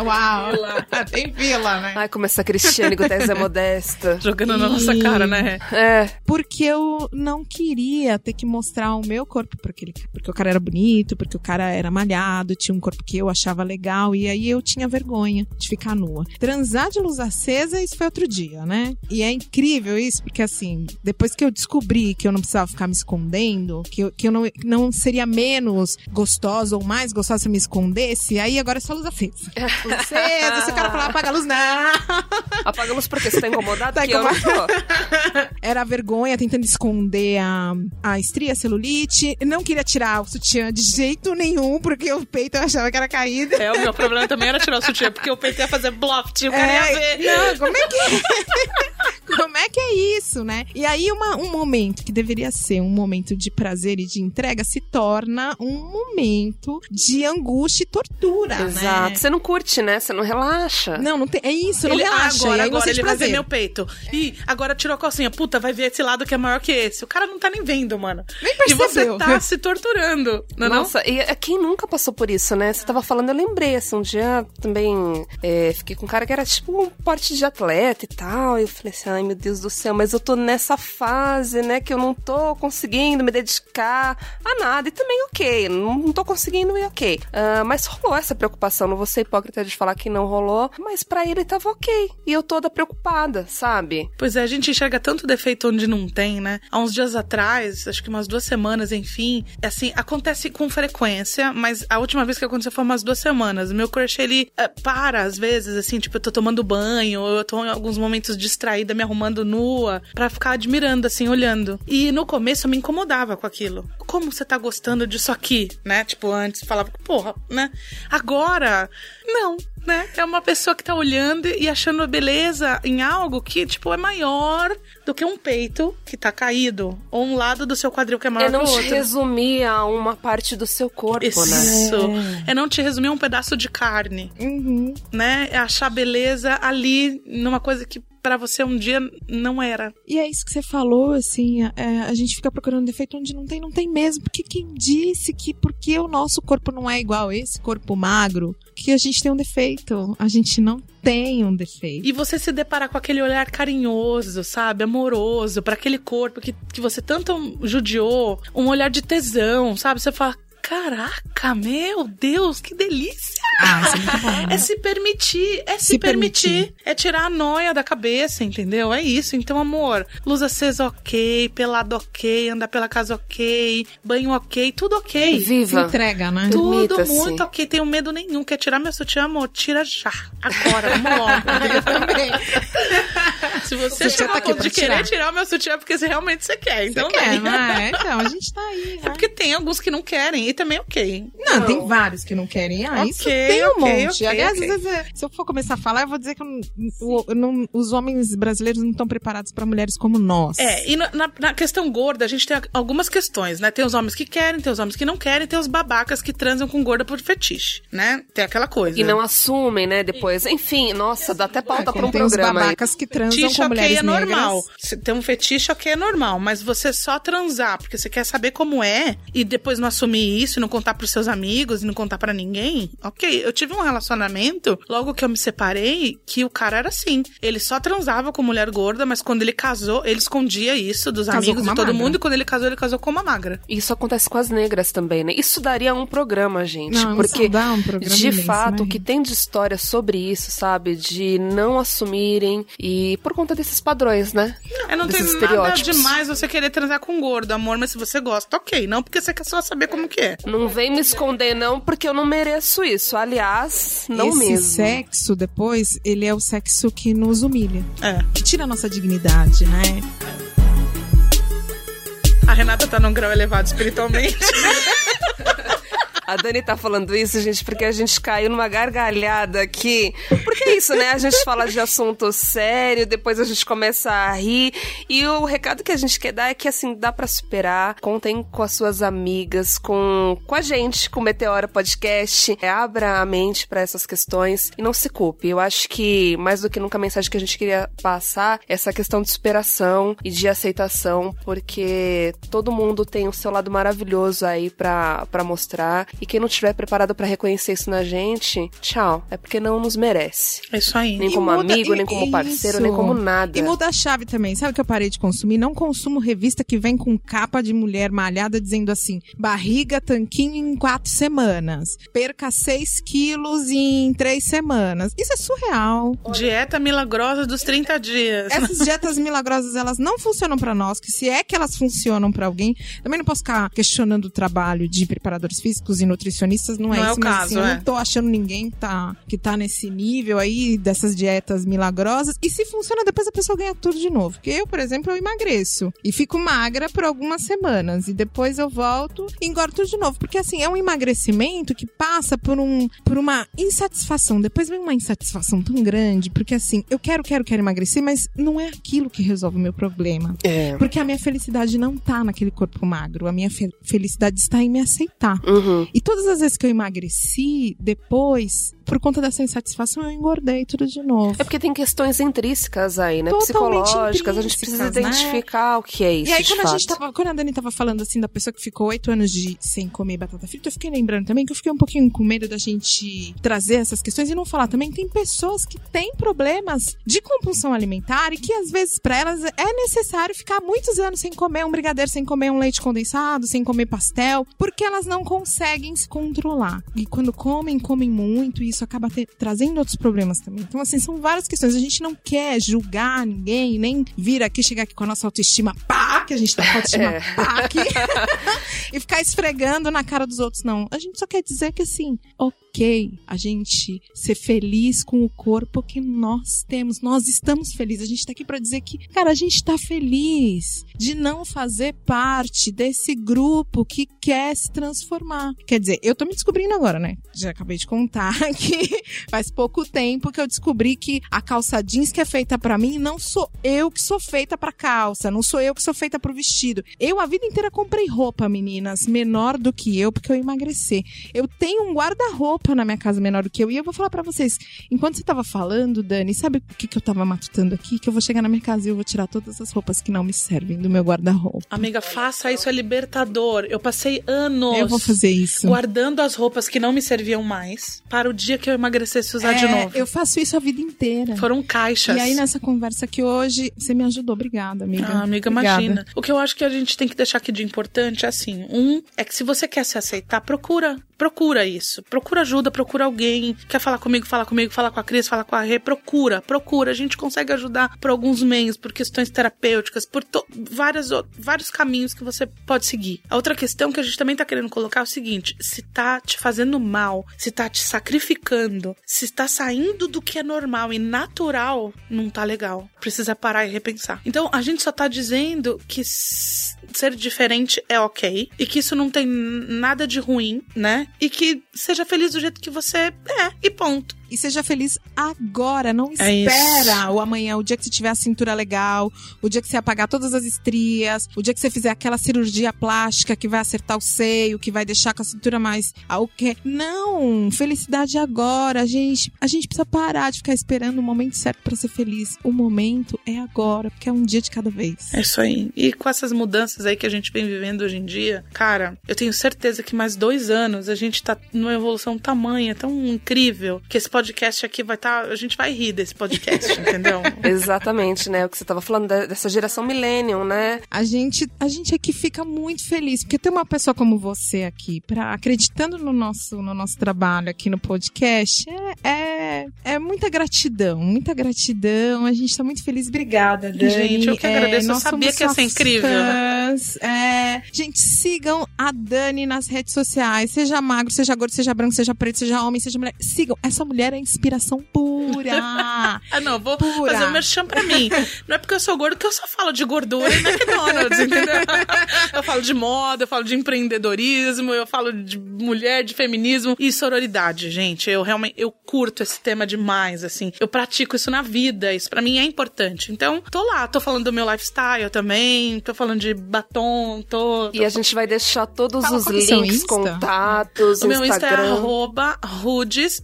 Speaker 2: Uau! Tem fila, né?
Speaker 3: Ai, como essa Cristiane Guterres é modesta.
Speaker 4: Jogando na nossa cara, né?
Speaker 3: É,
Speaker 2: Porque eu não queria ter que mostrar o meu corpo porque, ele, porque o cara era bonito, porque o cara era malhado, tinha um corpo que eu achava legal, e aí eu tinha vergonha de ficar Transar de luz acesa, isso foi outro dia, né? E é incrível isso, porque assim, depois que eu descobri que eu não precisava ficar me escondendo, que eu, que eu não, não seria menos gostosa ou mais gostosa se eu me escondesse, aí agora é só luz acesa. Luz acesa, se o cara falar apaga a luz, não!
Speaker 3: apaga a luz porque você tá incomodado?
Speaker 2: Tá
Speaker 3: que eu não tô.
Speaker 2: Era vergonha tentando esconder a, a estria, a celulite. Não queria tirar o sutiã de jeito nenhum, porque o peito eu achava que era caído.
Speaker 4: É, o meu problema também era tirar o sutiã, porque eu pensei a fazer bluff, eu queria ver.
Speaker 2: não, como é que Como é que é isso, né? E aí uma, um momento que deveria ser um momento de prazer e de entrega se torna um momento de angústia e tortura,
Speaker 3: Exato.
Speaker 2: né?
Speaker 3: Você não curte, né? Você não relaxa.
Speaker 2: Não, não tem. É isso, não
Speaker 4: Ele,
Speaker 2: relaxa.
Speaker 4: agora,
Speaker 2: e aí
Speaker 4: agora
Speaker 2: você
Speaker 4: ele
Speaker 2: de
Speaker 4: vai ver
Speaker 2: prazer.
Speaker 4: meu peito. Ih, agora tirou a calcinha. Puta, vai ver esse lado que é maior que esse. O cara não tá nem vendo, mano.
Speaker 2: Nem
Speaker 4: E você
Speaker 2: percebeu.
Speaker 4: tá se torturando, não é não?
Speaker 3: Nossa, e é, quem nunca passou por isso, né? Você tava falando, eu lembrei, assim, um dia também é, fiquei com um cara que era tipo um porte de atleta e tal. E eu falei assim, ai meu Deus do céu, mas eu tô nessa fase, né, que eu não tô conseguindo me dedicar a nada. E também ok, não, não tô conseguindo e ok. Ah, mas rolou essa preocupação, não vou ser hipócrita de falar que não rolou, mas pra ele tava ok. E eu toda preocupada, sabe?
Speaker 4: Pois é, a gente enxerga tanto defeito onde não tem, né? Há uns dias atrás, acho que umas duas semanas, enfim, assim, acontece com frequência, mas a última vez que aconteceu foi umas duas semanas. Meu crush, ele eh, para às vezes, assim, tipo, eu tô tomando banho, eu tô em alguns momentos distraída, me arrumando nua, pra ficar admirando, assim, olhando. E no começo eu me incomodava com aquilo. Como você tá gostando disso aqui, né? Tipo, antes falava, porra, né? Agora, não, né? É uma pessoa que tá olhando e achando a beleza em algo que, tipo, é maior do que um peito que tá caído. Ou um lado do seu quadril que é maior
Speaker 3: É não
Speaker 4: que o
Speaker 3: te
Speaker 4: outro.
Speaker 3: resumir a uma parte do seu corpo,
Speaker 4: Isso.
Speaker 3: né?
Speaker 4: É não te resumir a um pedaço de carne,
Speaker 2: Uhum.
Speaker 4: né? É achar beleza ali numa coisa que pra você um dia não era.
Speaker 2: E é isso que você falou, assim, é, a gente fica procurando defeito onde não tem, não tem mesmo. Porque quem disse que porque o nosso corpo não é igual a esse corpo magro, que a gente tem um defeito? A gente não tem um defeito.
Speaker 4: E você se deparar com aquele olhar carinhoso, sabe? Amoroso, pra aquele corpo que, que você tanto judiou, um olhar de tesão, sabe? Você fala. Caraca, meu Deus, que delícia!
Speaker 2: Ah, isso é muito bom. né?
Speaker 4: É se permitir, é se,
Speaker 2: Se
Speaker 4: permitir.
Speaker 2: permitir.
Speaker 4: É tirar a noia da cabeça, entendeu? É isso. Então, amor, luz acesa ok, pelado ok, andar pela casa ok, banho ok, tudo ok.
Speaker 2: Se
Speaker 3: Viva.
Speaker 2: entrega, né?
Speaker 4: Tudo muito ok, tenho medo nenhum. Quer tirar meu sutiã, amor? Tira já. Agora, vamos logo. Se você chegar
Speaker 2: tá
Speaker 4: ao
Speaker 2: aqui
Speaker 4: ponto de querer
Speaker 2: tirar.
Speaker 4: tirar o meu sutiã porque você realmente você quer. Então,
Speaker 2: Você quer, né? Então, a gente tá aí.
Speaker 4: É
Speaker 2: né?
Speaker 4: porque tem alguns que não querem também ok.
Speaker 2: Não, tem vários que não querem. Ah, isso
Speaker 4: Ok,
Speaker 2: tem um
Speaker 4: ok,
Speaker 2: monte.
Speaker 4: ok,
Speaker 2: Aliás,
Speaker 4: ok.
Speaker 2: às vezes, é, se eu for começar a falar, eu vou dizer que eu não- o- eu não- os homens brasileiros não estão preparados pra mulheres como nós.
Speaker 4: É, e na, na- questão gorda, a gente tem algumas questões, né? Tem os homens que querem, tem os homens que não querem, tem os babacas que transam com gorda por fetiche, né? Tem aquela coisa.
Speaker 3: E não assumem, né, depois. Enfim, nossa, dá até pauta
Speaker 2: É,
Speaker 3: pra um
Speaker 2: tem os
Speaker 3: programa aí.
Speaker 2: babacas que transam
Speaker 4: Fetiche,
Speaker 2: com
Speaker 4: ok,
Speaker 2: mulheres
Speaker 4: é normal.
Speaker 2: negras.
Speaker 4: Se tem um fetiche, ok, é normal. Mas você só transar porque você quer saber como é e depois não assumir isso e não contar pros seus amigos e não contar pra ninguém, ok. Eu tive um relacionamento, logo que eu me separei, que o cara era assim. Ele só transava com mulher gorda, mas quando ele casou, ele escondia isso dos
Speaker 2: Casou
Speaker 4: amigos de todo
Speaker 2: magra.
Speaker 4: mundo. E quando ele casou, ele casou com uma magra.
Speaker 3: Isso acontece com as negras também, né? Isso daria um programa, gente.
Speaker 2: Não,
Speaker 3: porque,
Speaker 2: isso dá um programa
Speaker 3: de
Speaker 2: imenso,
Speaker 3: fato, o que tem de história sobre isso, sabe? De não assumirem e por conta desses padrões, né?
Speaker 4: É, não tem
Speaker 3: Desses
Speaker 4: nada
Speaker 3: estereótipos.
Speaker 4: demais você querer transar com gordo, amor, mas se você gosta, ok. Não porque você quer só saber como que é.
Speaker 3: Não vem me esconder, não, porque eu não mereço isso. Aliás, não
Speaker 2: Esse
Speaker 3: mesmo.
Speaker 2: sexo, depois, ele é o sexo que nos humilha.
Speaker 4: É.
Speaker 2: Que tira a nossa dignidade, né?
Speaker 4: A Renata tá num grau elevado espiritualmente.
Speaker 3: A Dani tá falando isso, gente, porque a gente caiu numa gargalhada aqui. Porque é isso, né? A gente fala de assunto sério, depois a gente começa a rir. E o recado que a gente quer dar é que, assim, dá pra superar. Contem com as suas amigas, com, com a gente, com o Meteora Podcast. É, abra a mente pra essas questões e não se culpe. Eu acho que, mais do que nunca, a mensagem que a gente queria passar é essa questão de superação e de aceitação, porque todo mundo tem o seu lado maravilhoso aí pra mostrar. E quem não estiver preparado pra reconhecer isso na gente, tchau. É porque não nos merece.
Speaker 4: É isso aí.
Speaker 3: Nem
Speaker 2: E
Speaker 3: como
Speaker 2: muda-
Speaker 3: amigo,
Speaker 2: e-
Speaker 3: nem como parceiro,
Speaker 2: isso.
Speaker 3: nem como nada.
Speaker 2: E muda a chave também. Sabe o que eu parei de consumir? Não consumo revista que vem com capa de mulher malhada dizendo assim: barriga, tanquinho em quatro semanas. Perca seis quilos em três semanas. Isso é surreal.
Speaker 4: Dieta milagrosa dos 30 dias.
Speaker 2: Essas dietas milagrosas, elas não funcionam pra nós, que se é que elas funcionam pra alguém, também não posso ficar questionando o trabalho de preparadores físicos e nutricionistas, não é
Speaker 4: Não é
Speaker 2: isso,
Speaker 4: o
Speaker 2: mas
Speaker 4: caso,
Speaker 2: assim, eu
Speaker 4: é.
Speaker 2: não tô achando ninguém que tá, que tá nesse nível aí dessas dietas milagrosas. E se funciona, depois a pessoa ganha tudo de novo. Porque eu, por exemplo, eu emagreço e fico magra por algumas semanas e depois eu volto e engordo tudo de novo. Porque assim, é um emagrecimento que passa por, um, por uma insatisfação. Depois vem uma insatisfação tão grande, porque assim, eu quero, quero, quero emagrecer, mas não é aquilo que resolve o meu problema.
Speaker 3: É.
Speaker 2: Porque a minha felicidade não tá naquele corpo magro. A minha fe- felicidade está em me aceitar.
Speaker 3: Uhum.
Speaker 2: E todas as vezes que eu emagreci, depois, por conta dessa insatisfação, eu engordei tudo de novo.
Speaker 3: É porque tem questões intrínsecas aí, né?
Speaker 2: Totalmente
Speaker 3: Psicológicas. A gente precisa
Speaker 2: né?
Speaker 3: identificar o que é isso.
Speaker 2: E aí, quando a,
Speaker 3: fato.
Speaker 2: gente tava, quando a Dani tava falando assim da pessoa que ficou oito anos de, sem comer batata frita, eu fiquei lembrando também que eu fiquei um pouquinho com medo da gente trazer essas questões e não falar também. Tem pessoas que têm problemas de compulsão alimentar e que às vezes pra elas é necessário ficar muitos anos sem comer um brigadeiro, sem comer um leite condensado, sem comer pastel, porque elas não conseguem se controlar. E quando comem, comem muito e isso acaba ter- trazendo outros problemas também. Então, assim, são várias questões. A gente não quer julgar ninguém, nem vir aqui, chegar aqui com a nossa autoestima pá, que a gente tá com a autoestima
Speaker 3: É.
Speaker 2: pá aqui, e ficar esfregando na cara dos outros, não. A gente só quer dizer que, assim, ok, a gente ser feliz com o corpo que nós temos. Nós estamos felizes. A gente tá aqui pra dizer que, cara, a gente tá feliz de não fazer parte desse grupo que quer se transformar. Quer dizer, eu tô me descobrindo agora, né? Já acabei de contar que faz pouco tempo que eu descobri que a calça jeans que é feita pra mim não sou eu que sou feita pra calça, não sou eu que sou feita pro vestido. Eu a vida inteira comprei roupa, meninas, menor do que eu, porque eu emagreci. Eu tenho um guarda-roupa na minha casa menor do que eu. E eu vou falar pra vocês, enquanto você tava falando, Dani, sabe o que, que eu tava matutando aqui? Que eu vou chegar na minha casa e eu vou tirar todas as roupas que não me servem do meu guarda-roupa.
Speaker 4: Amiga, faça isso, é libertador. Eu passei anos
Speaker 2: Eu vou fazer isso.
Speaker 4: guardando as roupas que não me serviam mais para o dia que eu emagrecesse usar de
Speaker 2: É,
Speaker 4: novo.
Speaker 2: Eu faço isso a vida inteira.
Speaker 4: Foram caixas.
Speaker 2: E aí, nessa conversa aqui hoje, você me ajudou. Obrigada, amiga.
Speaker 4: Ah, amiga,
Speaker 2: Obrigada.
Speaker 4: imagina. O que eu acho que a gente tem que deixar aqui de importante é assim: um, é que se você quer se aceitar, procura. Procura isso. Procura ajuda, procura alguém. Quer falar comigo, fala comigo, fala com a Cris, fala com a Rê. Procura, procura. A gente consegue ajudar por alguns meios, por questões terapêuticas, por várias, vários caminhos que você pode seguir. A outra questão que a gente também tá querendo colocar é o seguinte: se tá te fazendo mal, se tá te sacrificando, se tá saindo do que é normal e natural, não tá legal. Precisa parar e repensar. Então, a gente só tá dizendo que ser diferente é ok e que isso não tem nada de ruim, né? E que seja feliz do jeito que você é e ponto.
Speaker 2: E seja feliz agora, não
Speaker 4: É
Speaker 2: espera o amanhã, o dia que você tiver a cintura legal, o dia que você apagar todas as estrias, o dia que você fizer aquela cirurgia plástica que vai acertar o seio, que vai deixar com a cintura mais ao que. Não, felicidade agora, gente. A gente precisa parar de ficar esperando o momento certo pra ser feliz. O momento é agora, porque é um dia de cada vez.
Speaker 4: É isso aí. E com essas mudanças aí que a gente vem vivendo hoje em dia, cara, eu tenho certeza que mais dois anos a gente tá numa evolução tamanha, tão incrível, que esse podcast aqui vai estar. a gente vai rir desse podcast, entendeu?
Speaker 3: Exatamente, né? O que você tava falando da- dessa geração millennium, né?
Speaker 2: A gente, a gente aqui fica muito feliz, porque ter uma pessoa como você aqui, pra, acreditando no nosso, no nosso trabalho aqui no podcast, é, é, é muita gratidão, muita gratidão. A gente tá muito feliz. Obrigada, Dani.
Speaker 4: Gente, eu que agradeço. Eu
Speaker 2: nós
Speaker 4: sabia que ia ser incrível.
Speaker 2: fãs. É, gente, sigam a Dani nas redes sociais, seja magro, seja gordo, seja branco, seja preto, seja homem, seja mulher. Sigam. Essa mulher é inspiração pura.
Speaker 4: Ah, não, vou
Speaker 2: Pura.
Speaker 4: fazer um merchan pra mim. Não é porque eu sou gordo que eu só falo de gordura e McDonald's, entendeu? Eu falo de moda, eu falo de empreendedorismo, eu falo de mulher, de feminismo e sororidade, gente. Eu realmente, eu curto esse tema demais, assim. Eu pratico isso na vida, isso pra mim é importante. Então, tô lá, tô falando do meu lifestyle também, tô falando de batom, tô...
Speaker 3: E a gente vai deixar todos
Speaker 2: Fala
Speaker 3: os
Speaker 2: é
Speaker 3: links, contatos,
Speaker 4: O meu Insta é
Speaker 3: Instagram.
Speaker 4: arroba rudes,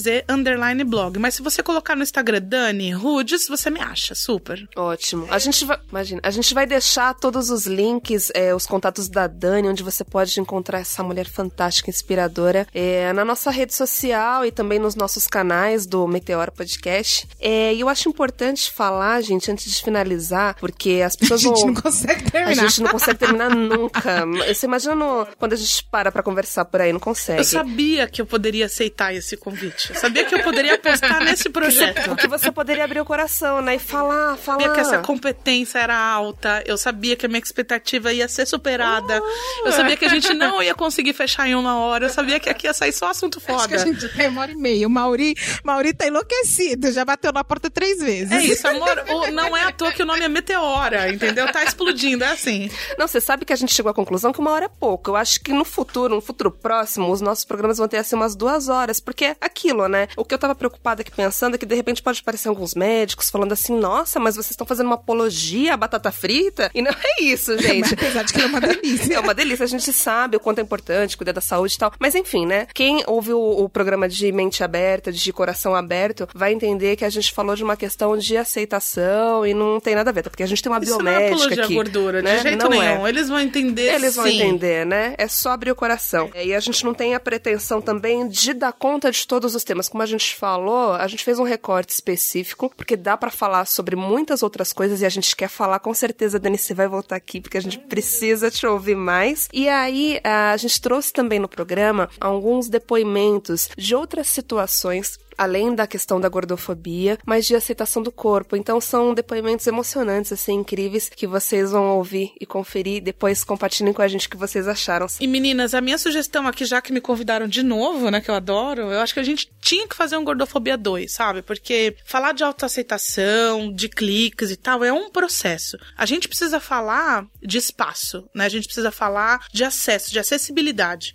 Speaker 4: R-U-D-Z, underline blog. Mas se você colocar no Instagram Dani Rudes, você me acha, super.
Speaker 3: Ótimo. A gente vai, imagina, a gente vai deixar todos os links, é, os contatos da Dani, onde você pode encontrar essa mulher fantástica, inspiradora, é, na nossa rede social e também nos nossos canais do Meteora Podcast. É, e eu acho importante falar, gente, antes de finalizar, porque as
Speaker 2: A
Speaker 3: pessoas
Speaker 2: gente
Speaker 3: vão.
Speaker 2: não consegue terminar. terminar.
Speaker 3: A gente não consegue terminar nunca. Você imagina no- quando a gente para pra conversar por aí, não consegue.
Speaker 4: Eu sabia que eu poderia aceitar esse convite. Eu sabia que eu poderia apostar nesse projeto.
Speaker 3: Porque você poderia abrir o coração, né? E falar, falar.
Speaker 4: sabia que essa competência era alta, eu sabia que a minha expectativa ia ser superada, eu sabia que a gente não ia conseguir fechar em uma hora, eu sabia que aqui ia sair só assunto
Speaker 2: Acho
Speaker 4: foda.
Speaker 2: que a gente tem uma hora e meia. O Mauri, Mauri tá enlouquecido, já bateu na porta três vezes.
Speaker 4: É isso, amor. O- não é à toa que o nome é Meteora, entendeu? Tá explodindo, é assim.
Speaker 3: Não, você sabe que a gente chegou à conclusão que uma hora é pouco. Eu acho que no futuro, no futuro próximo, os nossos programas vão ter assim umas duas horas. Porque é aquilo, né? O que eu tava preocupada aqui pensando é que de repente pode aparecer alguns médicos falando assim: nossa, mas vocês estão fazendo uma apologia à batata frita? E não é isso, gente.
Speaker 2: Apesar de que é uma delícia.
Speaker 3: É uma delícia, a gente sabe o quanto é importante cuidar da saúde e tal. Mas enfim, né? Quem ouve o, o programa de mente aberta, de coração aberto, vai entender que a gente falou de uma questão de aceitação e não tem nada a ver, até porque a gente tem uma
Speaker 4: Isso não é
Speaker 3: biomédica
Speaker 4: apologia à
Speaker 3: aqui.
Speaker 4: gordura,
Speaker 3: né?
Speaker 4: de jeito
Speaker 3: não
Speaker 4: nenhum.
Speaker 3: É.
Speaker 4: Eles vão entender
Speaker 3: Eles vão
Speaker 4: sim.
Speaker 3: entender, né? É só abrir o coração. E a gente não tem a pretensão também de dar conta de todos os temas. Como a gente falou, a gente fez um recorte específico, porque dá pra falar sobre muitas outras coisas e a gente quer falar com certeza, Dani, você vai voltar aqui, porque a gente precisa te ouvir mais. E aí, a gente trouxe também no programa alguns depoimentos de outras situações além da questão da gordofobia, mas de aceitação do corpo. Então são depoimentos emocionantes, assim, incríveis, que vocês vão ouvir e conferir. Depois compartilhem com a gente o que vocês acharam.
Speaker 4: E meninas, a minha sugestão aqui, já que me convidaram de novo, né, que eu adoro, eu acho que a gente tinha que fazer um Gordofobia 2, sabe? Porque falar de autoaceitação, de cliques e tal, é um processo. A gente precisa falar de espaço, né? A gente precisa falar de acesso, de acessibilidade.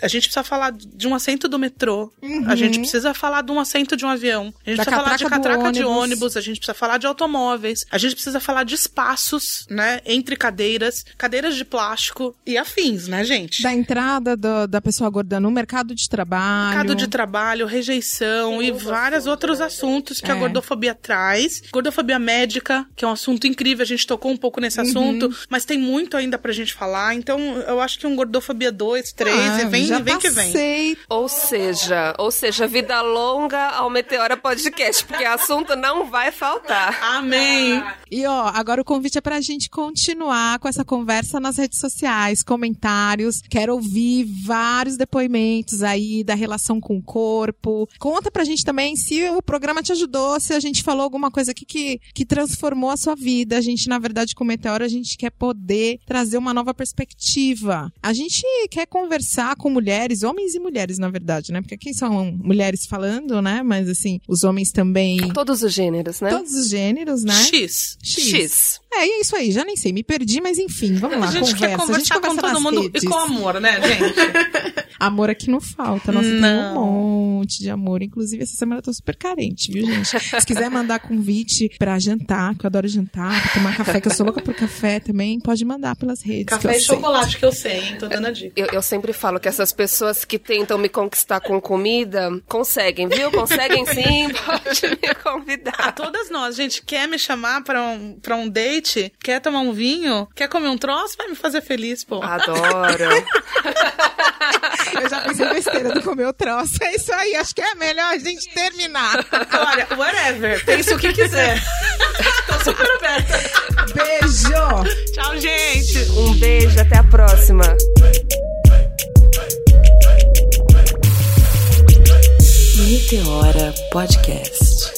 Speaker 4: A gente precisa falar de um assento do metrô. A gente precisa falar de um assento de um avião. A gente
Speaker 2: Da
Speaker 4: precisa falar de
Speaker 2: catraca
Speaker 4: catraca de
Speaker 2: ônibus.
Speaker 4: ônibus. A gente precisa falar de automóveis. A gente precisa falar de espaços, né? Entre cadeiras, cadeiras de plástico e afins, né, gente?
Speaker 2: Da entrada do- da pessoa gorda no mercado de trabalho.
Speaker 4: Mercado de trabalho, rejeição e vários outros assuntos que a
Speaker 2: É.
Speaker 4: gordofobia traz. Gordofobia médica, que é um assunto incrível, a gente tocou um pouco
Speaker 2: Uhum.
Speaker 4: nesse assunto, mas tem muito ainda pra gente falar. Então, eu acho que um gordofobia 2, 3,
Speaker 2: Ah,
Speaker 4: e vem,
Speaker 2: já
Speaker 4: vem que vem.
Speaker 2: passei.
Speaker 3: Ou seja, ou seja, vida longa ao Meteora Podcast, porque assunto não vai faltar.
Speaker 4: Amém.
Speaker 2: E ó, agora o convite é pra gente continuar com essa conversa nas redes sociais, comentários. Quero ouvir vários depoimentos aí da relação com o corpo. Conta pra gente também se o programa te ajudou, se a gente falou alguma coisa aqui que, que transformou a sua vida. A gente, na verdade, com o Meteoro, a gente quer poder trazer uma nova perspectiva. A gente quer conversar com mulheres, homens e mulheres, na verdade, né? Porque aqui são mulheres falando, né? Mas assim, os homens também.
Speaker 3: Todos os gêneros, né?
Speaker 2: Todos os gêneros, né?
Speaker 4: X.
Speaker 3: X.
Speaker 2: É, e é isso aí, já nem sei, me perdi, mas enfim, vamos lá,
Speaker 4: A gente
Speaker 2: conversa.
Speaker 4: quer conversar
Speaker 2: a gente
Speaker 4: com
Speaker 2: conversa
Speaker 4: todo
Speaker 2: nas
Speaker 4: mundo
Speaker 2: redes.
Speaker 4: e com amor, né, gente?
Speaker 2: Amor aqui não falta, nossa, tem
Speaker 4: Não.
Speaker 2: um monte de amor. Inclusive, essa semana eu tô super carente, viu, gente? Se quiser mandar convite pra jantar, que eu adoro jantar, pra tomar café, que eu sou louca por café também, pode mandar pelas redes.
Speaker 4: Café e
Speaker 2: sei.
Speaker 4: chocolate que eu sei, hein? Tô dando a dica.
Speaker 3: Eu, eu sempre falo que essas pessoas que tentam me conquistar com comida, conseguem, viu? Conseguem sim, pode me
Speaker 4: A
Speaker 3: convidar.
Speaker 4: todas nós, gente, quer me chamar pra um, pra um date? Quer tomar um vinho? Quer comer um troço? Vai me fazer feliz, pô.
Speaker 3: Adoro.
Speaker 2: Eu já pensei besteira do comer o troço. É isso aí, acho que é melhor a gente terminar.
Speaker 4: Olha, whatever. Pensa o que quiser. Tô super aberta.
Speaker 2: Beijo!
Speaker 4: Tchau, gente.
Speaker 3: Um beijo, até a próxima.
Speaker 1: Meteora Podcast.